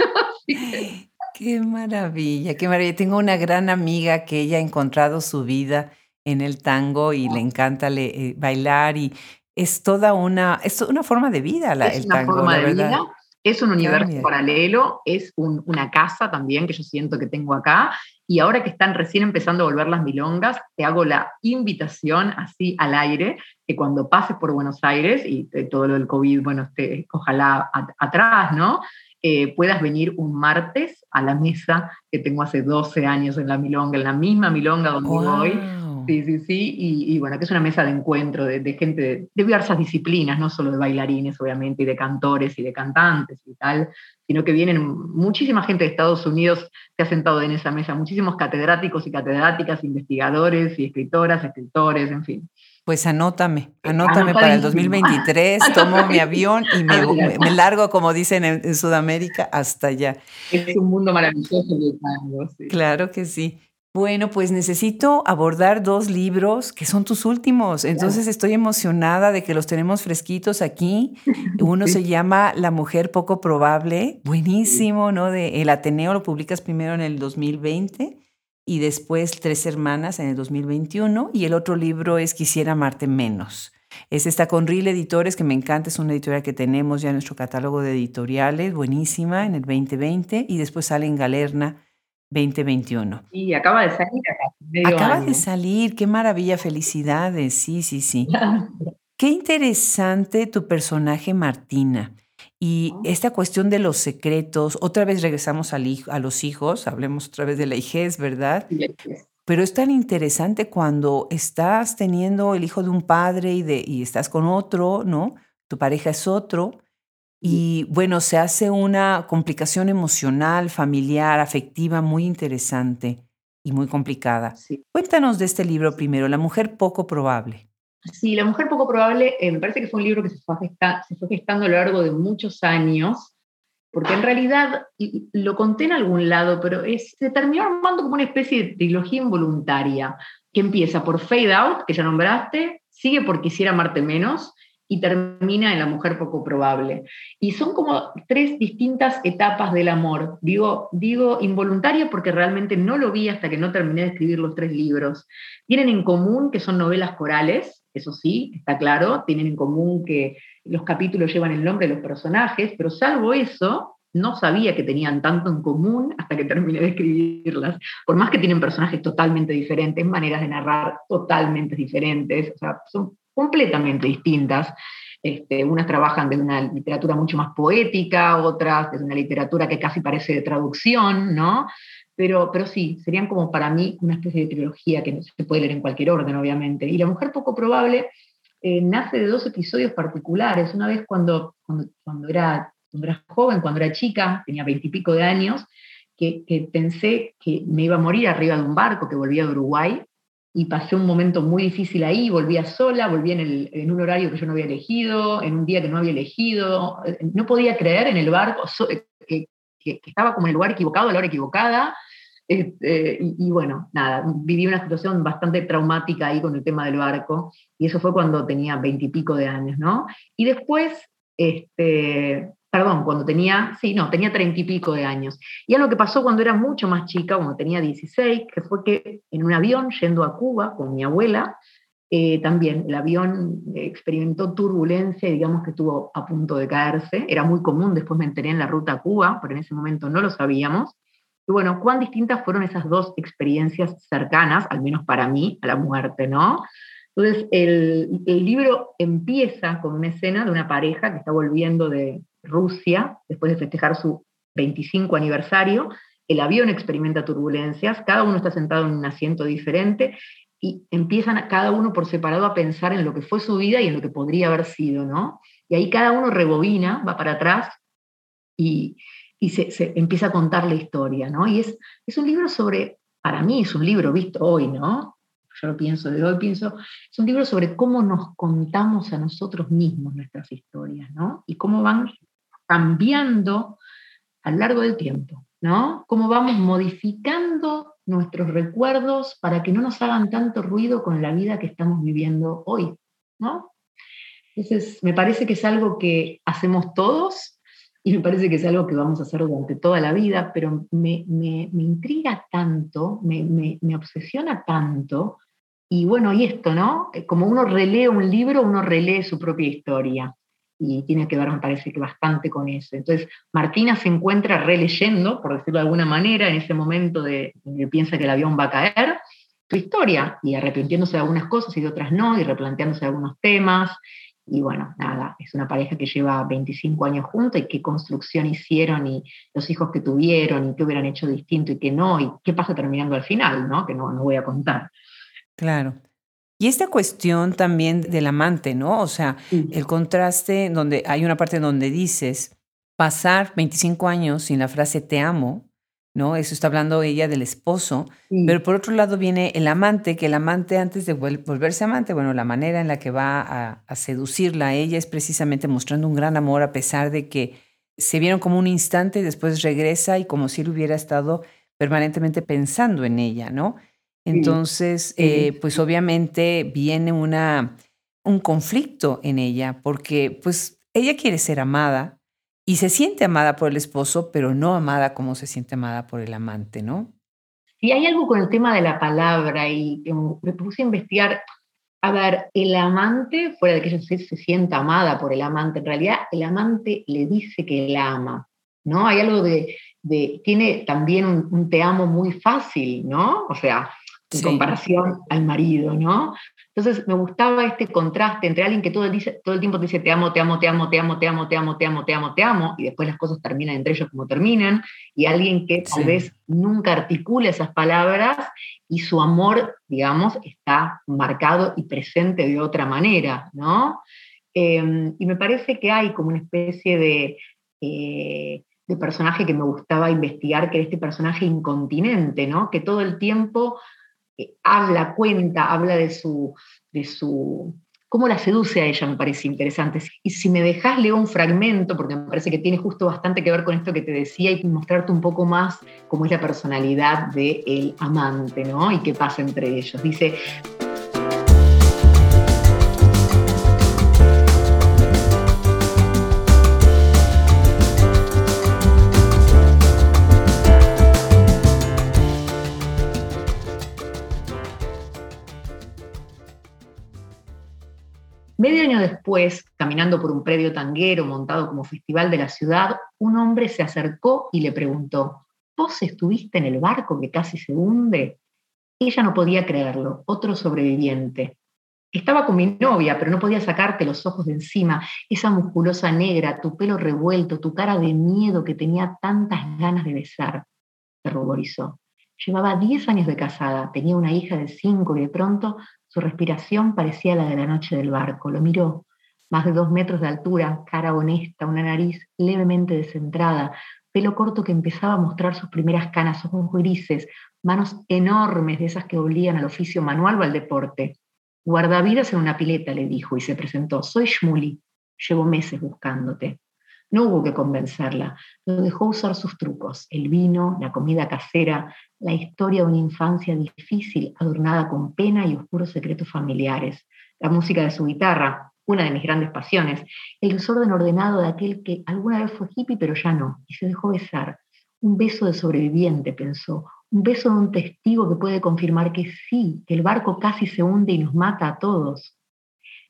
Qué maravilla, qué maravilla. Tengo una gran amiga que ella ha encontrado su vida en el tango y le encanta eh, bailar y es toda una, es una forma de vida la, es el tango. Forma de vida es un universo paralelo, es una casa también que yo siento que tengo acá. Y ahora que están recién empezando a volver las milongas, te hago la invitación así al aire, que cuando pases por Buenos Aires y todo lo del COVID, bueno, esté, ojalá atrás, ¿no? Eh, puedas venir un martes a la mesa que tengo hace 12 años en la milonga, en la misma milonga donde voy Sí, sí, sí, y, bueno, que es una mesa de encuentro de, gente de, diversas disciplinas, no solo de bailarines, obviamente, y de cantores y de cantantes y tal, sino que vienen muchísima gente de Estados Unidos que ha sentado en esa mesa, muchísimos catedráticos y catedráticas, investigadores y escritoras, escritores, en fin. Pues anótame, anótame para el 2023, tomo mi avión y me, largo, como dicen en, Sudamérica, hasta allá. Es un mundo maravilloso. Claro que sí. Bueno, pues necesito abordar dos libros que son tus últimos. Entonces estoy emocionada de que los tenemos fresquitos aquí. Uno se llama La mujer poco probable, buenísimo, ¿no? De El Ateneo lo publicas primero en el 2020 y después Tres Hermanas en el 2021 y el otro libro es Quisiera amarte menos. Es esta con Ril Editores, que me encanta, es una editorial que tenemos ya en nuestro catálogo de editoriales, buenísima, en el 2020, y después sale en Galerna 2021. Y acaba de salir acá. acaba de salir, qué maravilla, felicidades, sí, sí, sí. qué interesante tu personaje Martina. Y oh. esta cuestión de los secretos, otra vez regresamos al a los hijos, hablemos otra vez de la hijez, ¿verdad? Pero es tan interesante cuando estás teniendo el hijo de un padre y, de, y estás con otro, ¿no? Tu pareja es otro, y bueno, se hace una complicación emocional, familiar, afectiva muy interesante. y muy complicada. Cuéntanos de este libro primero, La mujer poco probable. Sí, La mujer poco probable eh, me parece que fue un libro que se fue, se fue gestando a lo largo de muchos años, porque en realidad lo conté en algún lado, pero se terminó armando como una especie de trilogía involuntaria, que empieza por Fade Out, que ya nombraste, sigue por Quisiera amarte menos, y termina en La mujer poco probable. Y son como tres distintas etapas del amor. Digo, digo involuntaria porque realmente no lo vi hasta que no terminé de escribir los tres libros. Tienen en común que son novelas corales, eso sí, está claro, tienen en común que los capítulos llevan el nombre de los personajes, pero salvo eso, no sabía que tenían tanto en común hasta que terminé de escribirlas. Por más que tienen personajes totalmente diferentes, maneras de narrar totalmente diferentes, o sea, son completamente distintas. Este, unas trabajan desde una literatura mucho más poética, otras desde una literatura que casi parece de traducción, ¿no? Pero, pero sí, serían como para mí una especie de trilogía que se puede leer en cualquier orden, obviamente. Y La Mujer Poco Probable eh, nace de dos episodios particulares. Una vez cuando, cuando, era, cuando era joven, cuando era chica, tenía veintipico de años, que, pensé que me iba a morir arriba de un barco que volvía de Uruguay y pasé un momento muy difícil ahí, volvía sola, volvía en, en, un horario que yo no había elegido, en un día que no había elegido, no podía creer en el barco, que, que, estaba como en el lugar equivocado, a la hora equivocada, este, y, bueno, nada, viví una situación bastante traumática ahí con el tema del barco, y eso fue cuando tenía veintipico de años, ¿no? Y después, este, perdón, cuando tenía, sí, no, tenía treinta y pico de años. Y algo que pasó cuando era mucho más chica, cuando tenía 16, que fue que en un avión yendo a Cuba con mi abuela, eh, también el avión experimentó turbulencia y digamos que estuvo a punto de caerse. Era muy común, después me enteré en la ruta a Cuba, pero en ese momento no lo sabíamos. Y bueno, cuán distintas fueron esas dos experiencias cercanas, al menos para mí, a la muerte, ¿no? Entonces, el, el libro empieza con una escena de una pareja que está volviendo de, Rusia, después de festejar su 25 aniversario, el avión experimenta turbulencias, cada uno está sentado en un asiento diferente y empiezan cada uno por separado a pensar en lo que fue su vida y en lo que podría haber sido, ¿no? Y ahí cada uno rebobina, va para atrás y, se, empieza a contar la historia, ¿no? Y es, es un libro sobre, para mí es un libro visto hoy, ¿no? Yo lo pienso de hoy, pienso, es un libro sobre cómo nos contamos a nosotros mismos nuestras historias, ¿no? Y cómo van cambiando a lo largo del tiempo, ¿no? Cómo vamos modificando nuestros recuerdos para que no nos hagan tanto ruido con la vida que estamos viviendo hoy, ¿no? Entonces, me parece que es algo que hacemos todos y me parece que es algo que vamos a hacer durante toda la vida, pero me, me, me intriga tanto, me, me, obsesiona tanto. Y bueno, y esto, ¿no? Como uno relee un libro, uno relee su propia historia y tiene que ver, me parece que bastante con eso. Entonces, Martina se encuentra releyendo, por decirlo de alguna manera, en ese momento de que piensa que el avión va a caer, su historia, y arrepintiéndose de algunas cosas y de otras no, y replanteándose algunos temas. Y bueno, nada, es una pareja que lleva 25 años juntos y qué construcción hicieron y los hijos que tuvieron y qué hubieran hecho distinto y qué no, y qué pasa terminando al final, ¿no? Que no, no voy a contar. Claro. Y esta cuestión también del amante, ¿no? O sea, el contraste donde hay una parte donde dices pasar 25 años sin la frase te amo, ¿no? Eso está hablando ella del esposo, pero por otro lado viene el amante, que el amante antes de volverse amante, bueno, la manera en la que va a, a seducirla a ella es precisamente mostrando un gran amor a pesar de que se vieron como un instante y después regresa y como si él hubiera estado permanentemente pensando en ella, ¿no? Entonces, eh, pues obviamente viene una, un conflicto en ella porque pues ella quiere ser amada y se siente amada por el esposo, pero no amada como se siente amada por el amante, ¿no? Sí, hay algo con el tema de la palabra y me puse a investigar. A ver, el amante, fuera de que ella se, sienta amada por el amante, en realidad el amante le dice que la ama, ¿no? Hay algo de, de tiene también un, un te amo muy fácil, ¿no? O sea, en comparación al marido, ¿no? Entonces me gustaba este contraste entre alguien que todo el, todo el tiempo te dice te amo, te amo, te amo, te amo, te amo, te amo, te amo, te amo, te amo, y después las cosas terminan entre ellos como terminan, y alguien que tal vez nunca articula esas palabras y su amor, digamos, está marcado y presente de otra manera, ¿no? Em, y me parece que hay como una especie de... Eh, de personaje que me gustaba investigar, que era este personaje incontinente, ¿no? Que todo el tiempo habla, cuenta, habla de su, de su cómo la seduce a ella me parece interesante. Y si me dejas leo un fragmento, porque me parece que tiene justo bastante que ver con esto que te decía y mostrarte un poco más cómo es la personalidad del amante, ¿no? Y qué pasa entre ellos. Dice, Medio año después, caminando por un predio tanguero montado como festival de la ciudad, un hombre se acercó y le preguntó, ¿vos estuviste en el barco que casi se hunde? Ella no podía creerlo, otro sobreviviente. Estaba con mi novia, pero no podía sacarte los ojos de encima, esa musculosa negra, tu pelo revuelto, tu cara de miedo que tenía tantas ganas de besar. Se ruborizó. Llevaba 10 años de casada, tenía una hija de 5 y de pronto su respiración parecía la de la noche del barco. Lo miró, más de dos metros de altura, cara honesta, una nariz levemente descentrada, pelo corto que empezaba a mostrar sus primeras canas, ojos grises, manos enormes de esas que obligan al oficio manual o al deporte. Guardavidas en una pileta, le dijo, y se presentó. Soy Shmuli, llevo meses buscándote. No hubo que convencerla, lo dejó usar sus trucos, el vino, la comida casera, la historia de una infancia difícil, adornada con pena y oscuros secretos familiares, la música de su guitarra, una de mis grandes pasiones, el desorden ordenado de aquel que alguna vez fue hippie pero ya no, y se dejó besar. Un beso de sobreviviente, pensó, un beso de un testigo que puede confirmar que sí, que el barco casi se hunde y nos mata a todos.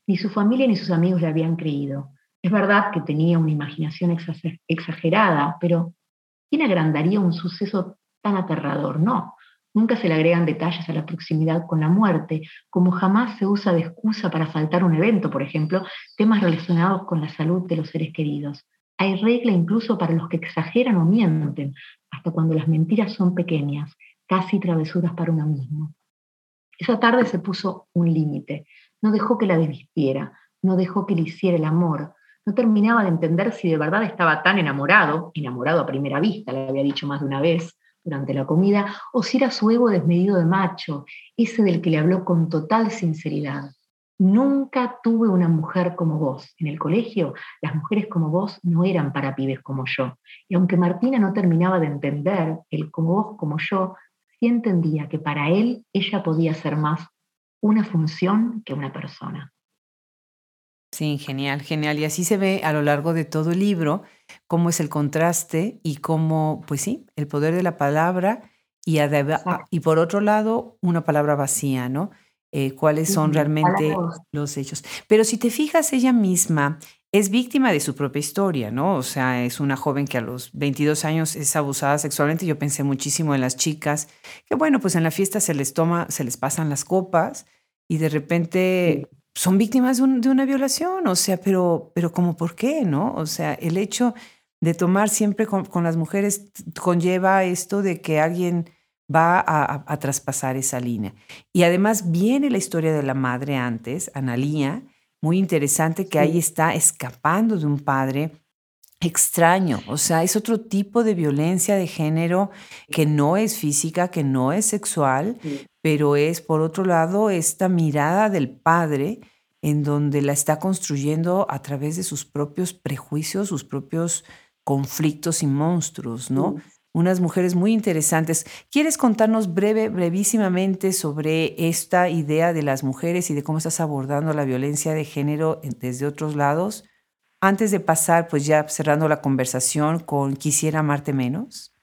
Ni su familia ni sus amigos le habían creído. Es verdad que tenía una imaginación exagerada, pero ¿quién agrandaría un suceso tan aterrador? No, nunca se le agregan detalles a la proximidad con la muerte, como jamás se usa de excusa para faltar un evento, por ejemplo, temas relacionados con la salud de los seres queridos. Hay regla incluso para los que exageran o mienten, hasta cuando las mentiras son pequeñas, casi travesuras para uno mismo. Esa tarde se puso un límite, no dejó que la desvistiera, no dejó que le hiciera el amor, no terminaba de entender si de verdad estaba tan enamorado, enamorado a primera vista, le había dicho más de una vez durante la comida, o si era su ego desmedido de macho, ese del que le habló con total sinceridad. Nunca tuve una mujer como vos. En el colegio, las mujeres como vos no eran para pibes como yo. Y aunque Martina no terminaba de entender el como vos como yo, sí entendía que para él ella podía ser más una función que una persona. Sí, genial, genial. Y así se ve a lo largo de todo el libro cómo es el contraste y cómo, pues sí, el poder de la palabra y, y por otro lado, una palabra vacía, ¿no? Eh, cuáles son realmente los hechos. Pero si te fijas, ella misma es víctima de su propia historia, ¿no? O sea, es una joven que a los 22 años es abusada sexualmente. Yo pensé muchísimo en las chicas, que bueno, pues en la fiesta se les toma, se les pasan las copas y de repente son víctimas de, una violación, o sea, pero, pero como por qué, ¿no? O sea, el hecho de tomar siempre con, las mujeres conlleva esto de que alguien va a, traspasar esa línea. Y además viene la historia de la madre antes, Analía, muy interesante, que ahí está escapando de un padre extraño, o sea, es otro tipo de violencia de género que no es física, que no es sexual, pero es por otro lado esta mirada del padre en donde la está construyendo a través de sus propios prejuicios, sus propios conflictos y monstruos, ¿no? Unas mujeres muy interesantes. ¿Quieres contarnos breve, brevísimamente sobre esta idea de las mujeres y de cómo estás abordando la violencia de género desde otros lados? Antes de pasar, pues ya cerrando la conversación con Quisiera amarte menos.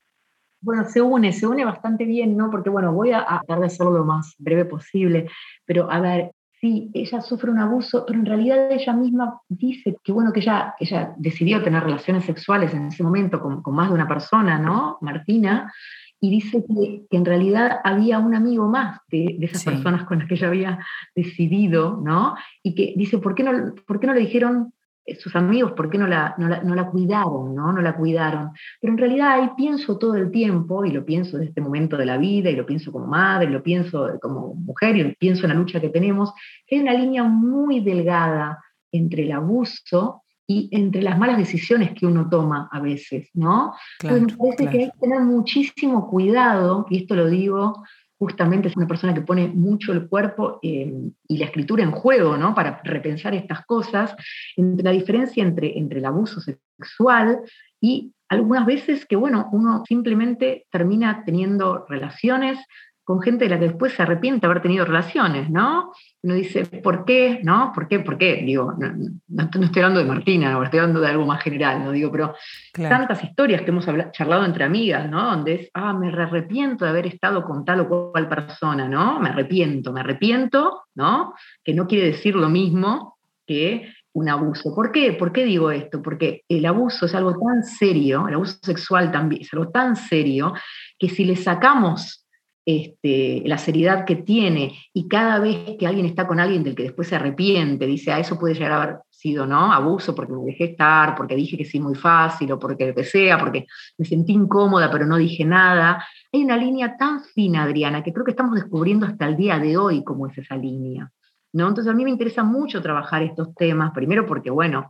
Bueno, se une, se une bastante bien, ¿no? Porque, bueno, voy a tratar de hacerlo lo más breve posible, pero a ver, sí, ella sufre un abuso, pero en realidad ella misma dice que, bueno, que ella, ella decidió tener relaciones sexuales en ese momento con, más de una persona, ¿no? Martina, y dice que, en realidad había un amigo más de, esas personas con las que ella había decidido, ¿no? Y que dice, ¿por qué no, por qué no le dijeron sus amigos, ¿por qué no la, no la, cuidaron? ¿no? no la cuidaron. Pero en realidad ahí pienso todo el tiempo, y lo pienso en este momento de la vida, y lo pienso como madre, lo pienso como mujer, y pienso en la lucha que tenemos, que hay una línea muy delgada entre el abuso y entre las malas decisiones que uno toma a veces, ¿no? Entonces me parece que hay que tener muchísimo cuidado, y esto lo digo justamente es una persona que pone mucho el cuerpo eh, y la escritura en juego, ¿no? Para repensar estas cosas, entre la diferencia entre, entre el abuso sexual y algunas veces que, bueno, uno simplemente termina teniendo relaciones con gente de la que después se arrepiente de haber tenido relaciones, ¿no? Uno dice, ¿por qué? ¿No? ¿Por qué? ¿Por qué? Digo, no, estoy hablando de Martina, no, estoy hablando de algo más general, ¿no? Digo, pero tantas historias que hemos charlado entre amigas, ¿no? Donde es, ah, me arrepiento de haber estado con tal o cual persona, ¿no? Me arrepiento, me arrepiento, ¿no? Que no quiere decir lo mismo que un abuso. ¿Por qué? ¿Por qué digo esto? Porque el abuso es algo tan serio, el abuso sexual también es algo tan serio, que si le sacamos este, la seriedad que tiene y cada vez que alguien está con alguien del que después se arrepiente, dice, ah, eso puede llegar a haber sido, ¿no? Abuso porque me dejé estar, porque dije que sí muy fácil o porque lo que sea, porque me sentí incómoda pero no dije nada. Hay una línea tan fina, Adriana, que creo que estamos descubriendo hasta el día de hoy cómo es esa línea, ¿no? Entonces a mí me interesa mucho trabajar estos temas, primero porque, bueno,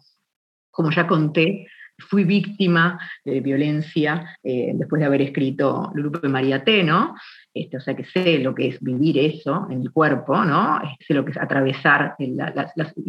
como ya conté, fui víctima de violencia eh, después de haber escrito de María T, ¿no? Este, o sea que sé lo que es vivir eso en el cuerpo, ¿no? Sé lo que es atravesar y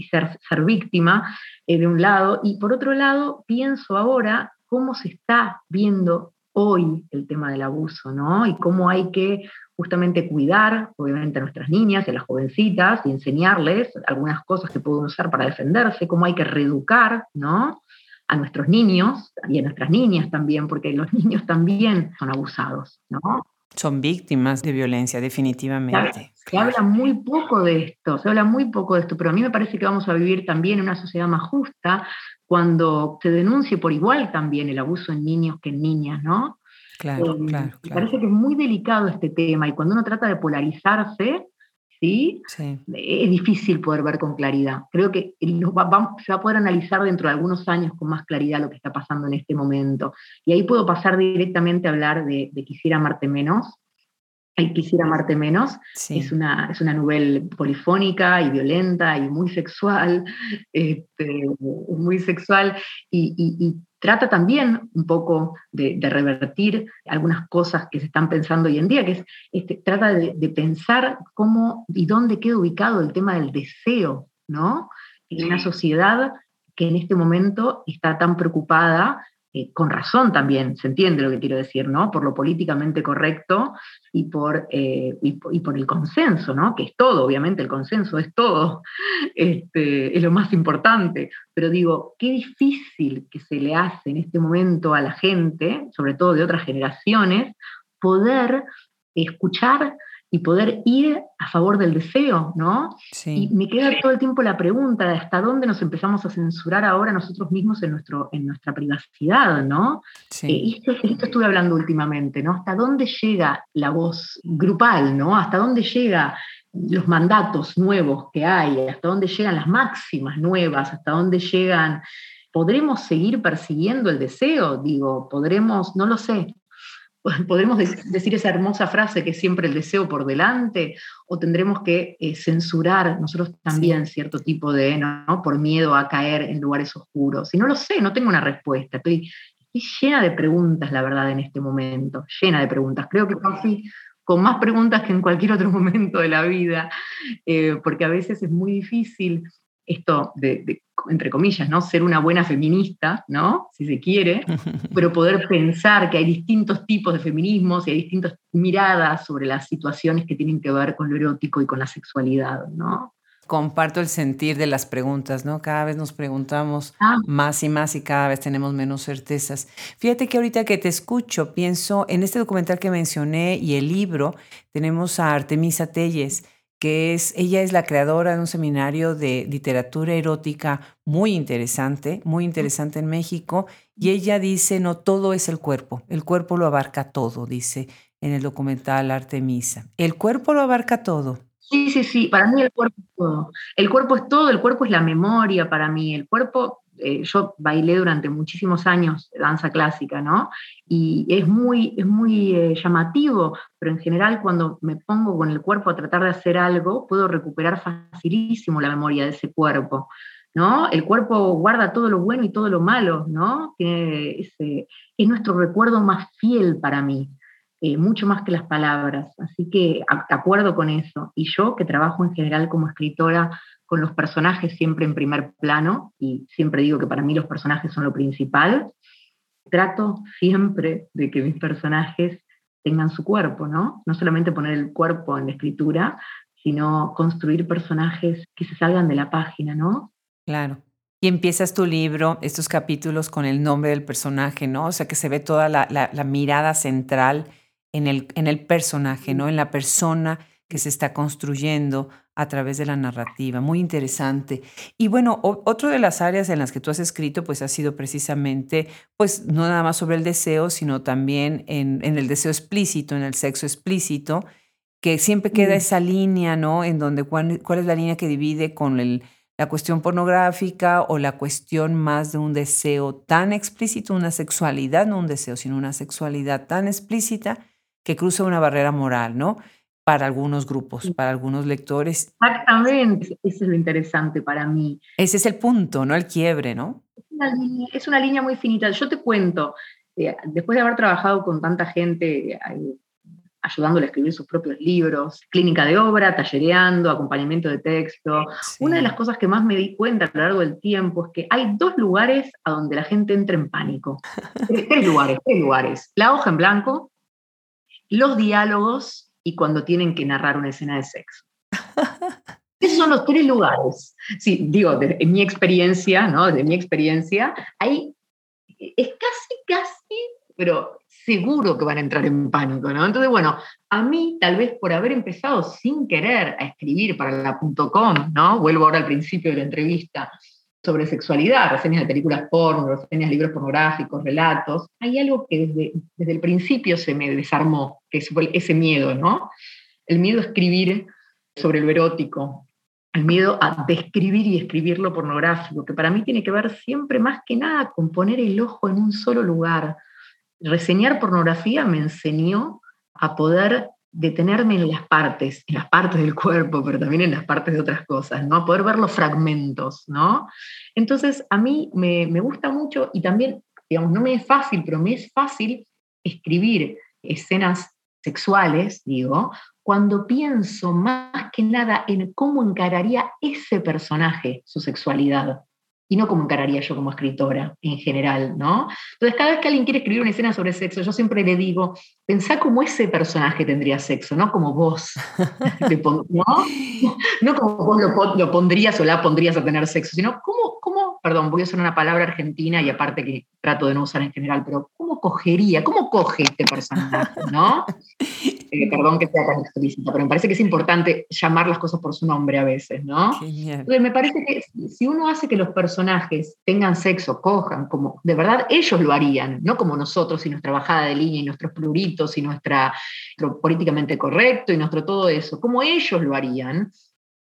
ser, víctima eh, de un lado. Y por otro lado, pienso ahora cómo se está viendo hoy el tema del abuso, ¿no? Y cómo hay que justamente cuidar, obviamente, a nuestras niñas, a las jovencitas, y enseñarles algunas cosas que pueden usar para defenderse, cómo hay que reeducar, ¿no? a nuestros niños y a nuestras niñas también, porque los niños también son abusados, ¿no? Son víctimas de violencia, definitivamente. Se, habla muy poco de esto, se habla muy poco de esto, pero a mí me parece que vamos a vivir también en una sociedad más justa cuando se denuncie por igual también el abuso en niños que en niñas, ¿no? Claro, eh, claro, Me parece que es muy delicado este tema y cuando uno trata de polarizarse, ¿sí? Es difícil poder ver con claridad. Creo que se va a poder analizar dentro de algunos años con más claridad lo que está pasando en este momento. Y ahí puedo pasar directamente a hablar de, Quisiera amarte menos, Quisiera amarte menos. Es, una, es una novela polifónica y violenta y muy sexual, este, muy sexual y, trata también un poco de, revertir algunas cosas que se están pensando hoy en día, que es, este, trata de, pensar cómo y dónde queda ubicado el tema del deseo, ¿no? En una sociedad que en este momento está tan preocupada eh, con razón también, se entiende lo que quiero decir, ¿no? Por lo políticamente correcto y por, eh, y, por el consenso, ¿no? Que es todo, obviamente, el consenso es todo, este, es lo más importante. Pero digo, qué difícil que se le hace en este momento a la gente, sobre todo de otras generaciones, poder escuchar y poder ir a favor del deseo, ¿no? Y me queda todo el tiempo la pregunta de hasta dónde nos empezamos a censurar ahora nosotros mismos en, nuestro, en nuestra privacidad, ¿no? Sí. Eh, esto, esto, estuve hablando últimamente, ¿no? ¿Hasta dónde llega la voz grupal, ¿no? ¿Hasta dónde llega los mandatos nuevos que hay? ¿Hasta dónde llegan las máximas nuevas? ¿Hasta dónde llegan... ¿Podremos seguir persiguiendo el deseo? Digo, podremos, no lo sé, ¿Podremos decir esa hermosa frase que es siempre el deseo por delante? ¿O tendremos que eh, censurar nosotros también cierto tipo de, ¿no? Por miedo a caer en lugares oscuros. Y no lo sé, no tengo una respuesta. Estoy, llena de preguntas, la verdad, en este momento. Llena de preguntas. Creo que casi con más preguntas que en cualquier otro momento de la vida, eh, porque a veces es muy difícil esto de, entre comillas, ¿no? Ser una buena feminista, ¿no? Si se quiere, pero poder pensar que hay distintos tipos de feminismos y hay distintas miradas sobre las situaciones que tienen que ver con lo erótico y con la sexualidad, ¿no? Comparto el sentir de las preguntas, ¿no? Cada vez nos preguntamos ah. más y más y cada vez tenemos menos certezas. Fíjate que ahorita que te escucho, pienso en este documental que mencioné y el libro, tenemos a Artemisa Telles que es, ella es la creadora de un seminario de literatura erótica muy interesante, muy interesante en México, y ella dice, no, todo es el cuerpo, el cuerpo lo abarca todo, dice en el documental Artemisa. El cuerpo lo abarca todo. Sí, sí, sí, para mí el cuerpo es todo. El cuerpo es todo, el cuerpo es la memoria para mí, el cuerpo eh, yo bailé durante muchísimos años danza clásica, ¿no? Y es muy, es muy eh, llamativo, pero en general cuando me pongo con el cuerpo a tratar de hacer algo, puedo recuperar facilísimo la memoria de ese cuerpo. ¿no? El cuerpo guarda todo lo bueno y todo lo malo, ¿no? Es nuestro recuerdo más fiel para mí, eh, mucho más que las palabras. Así que de acuerdo con eso. Y yo, que trabajo en general como escritora con los personajes siempre en primer plano, y siempre digo que para mí los personajes son lo principal, trato siempre de que mis personajes tengan su cuerpo, ¿no? No solamente poner el cuerpo en la escritura, sino construir personajes que se salgan de la página, ¿no? Claro. Y empiezas tu libro, estos capítulos con el nombre del personaje, ¿no? O sea, que se ve toda la, mirada central en el, en el personaje, ¿no? En la persona que se está construyendo a través de la narrativa. Muy interesante. Y bueno, otra de las áreas en las que tú has escrito, pues ha sido precisamente, pues no nada más sobre el deseo, sino también en, en el deseo explícito, en el sexo explícito, que siempre queda esa línea, ¿no? En donde cuál, cuál es la línea que divide con el la cuestión pornográfica o la cuestión más de un deseo tan explícito, una sexualidad, no un deseo, sino una sexualidad tan explícita que cruza una barrera moral, ¿no? Para algunos grupos, para algunos lectores. Exactamente, eso es lo interesante para mí. Ese es el punto, ¿no? El quiebre, ¿no? Es una línea, muy finita. Yo te cuento, eh, después de haber trabajado con tanta gente, ayudándole a escribir sus propios libros, clínica de obra, tallereando, acompañamiento de texto. Una de las cosas que más me di cuenta a lo largo del tiempo es que hay dos lugares a donde la gente entra en pánico. tres, lugares, tres lugares. La hoja en blanco, los diálogos y cuando tienen que narrar una escena de sexo. Esos son los tres lugares. Sí, digo, en mi experiencia, ¿no? De mi experiencia, hay, es casi, casi, pero seguro que van a entrar en pánico, ¿no? Entonces, bueno, a mí tal vez por haber empezado sin querer a escribir para la .com, ¿no? Vuelvo ahora al principio de la entrevista sobre sexualidad, reseñas de películas porno, reseñas de libros pornográficos, relatos, hay algo que desde, desde el principio se me desarmó, que es ese miedo, ¿no? El miedo a escribir sobre lo erótico, el miedo a describir y escribir lo pornográfico, que para mí tiene que ver siempre más que nada con poner el ojo en un solo lugar, reseñar pornografía me enseñó a poder detenerme en las partes, en las partes del cuerpo, pero también en las partes de otras cosas, ¿no? Poder ver los fragmentos, ¿no? Entonces, a mí me, me gusta mucho y también, digamos, no me es fácil, pero me es fácil escribir escenas sexuales, digo, cuando pienso más que nada en cómo encararía ese personaje su sexualidad y no como encararía yo como escritora en general, ¿no? Entonces, cada vez que alguien quiere escribir una escena sobre sexo, yo siempre le digo, pensá cómo ese personaje tendría sexo, no como vos, ¿no? No como vos lo, pondrías o la pondrías a tener sexo, sino cómo, cómo, perdón, voy a usar una palabra argentina y aparte que trato de no usar en general, pero ¿cómo cogería, cómo coge este personaje, ¿no? Eh, perdón que sea tan explícita, pero me parece que es importante llamar las cosas por su nombre a veces, ¿no? Entonces me parece que si uno hace que los personajes tengan sexo, cojan, como de verdad ellos lo harían, no como nosotros y nuestra bajada de línea y nuestros pluritos y nuestra, nuestro políticamente correcto y nuestro todo eso, como ellos lo harían,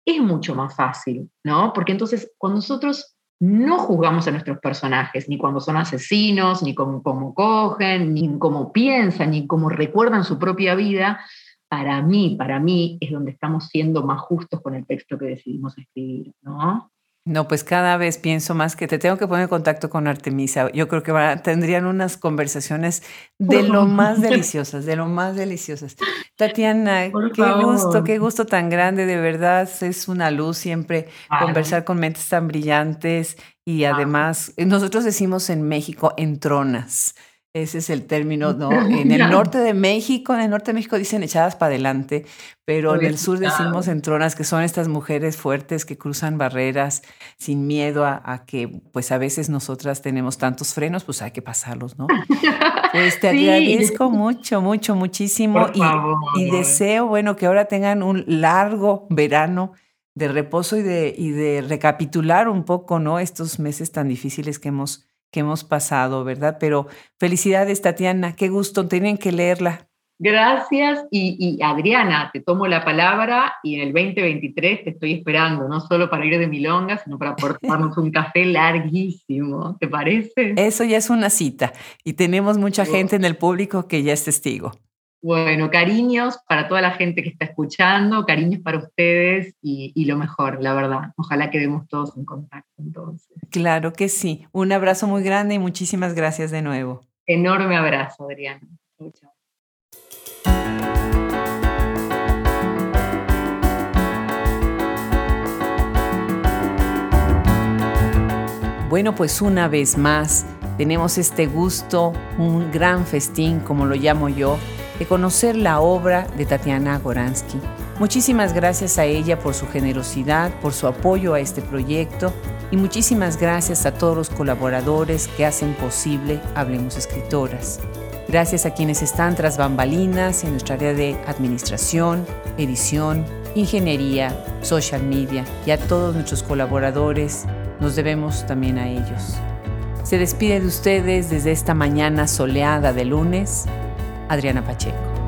es mucho más fácil, ¿no? Porque entonces cuando nosotros no juzgamos a nuestros personajes, ni cuando son asesinos, ni cómo, cogen, ni cómo piensan, ni cómo recuerdan su propia vida. Para mí, para mí es donde estamos siendo más justos con el texto que decidimos escribir, ¿no? No, pues cada vez pienso más que te tengo que poner en contacto con Artemisa. Yo creo que tendrían unas conversaciones de lo más deliciosas, de lo más deliciosas. Tatiana, qué gusto, qué gusto tan grande, de verdad. Es una luz siempre conversar con mentes tan brillantes y ah. además, nosotros decimos en México, entronas. Ese es el término, ¿no? En el norte de México, en el norte de México dicen echadas para adelante, pero en el sur decimos entronas, que son estas mujeres fuertes que cruzan barreras sin miedo a, que, pues a veces nosotras tenemos tantos frenos, pues hay que pasarlos, ¿no? Pues te agradezco mucho, mucho, muchísimo y, deseo, bueno, que ahora tengan un largo verano de reposo y de, y de recapitular un poco, ¿no? Estos meses tan difíciles que hemos que hemos pasado, ¿verdad? Pero felicidades, Tatiana, qué gusto, tienen que leerla. Gracias y, Adriana, te tomo la palabra y en el 2023 te estoy esperando, no solo para ir de milonga, sino para tomarnos un café larguísimo, ¿te parece? Eso ya es una cita y tenemos mucha gente en el público que ya es testigo. Bueno, cariños para toda la gente que está escuchando, cariños para ustedes y, y, lo mejor, la verdad. Ojalá quedemos todos en contacto entonces. Claro que sí. Un abrazo muy grande y muchísimas gracias de nuevo. Enorme abrazo, Adriana. Chau, Bueno, pues una vez más tenemos este gusto, un gran festín, como lo llamo yo, de conocer la obra de Tatiana Goransky. Muchísimas gracias a ella por su generosidad, por su apoyo a este proyecto y muchísimas gracias a todos los colaboradores que hacen posible Hablemos Escritoras. Gracias a quienes están tras bambalinas en nuestra área de administración, edición, ingeniería, social media y a todos nuestros colaboradores nos debemos también a ellos. Se despide de ustedes desde esta mañana soleada de lunes, Adriana Pacheco.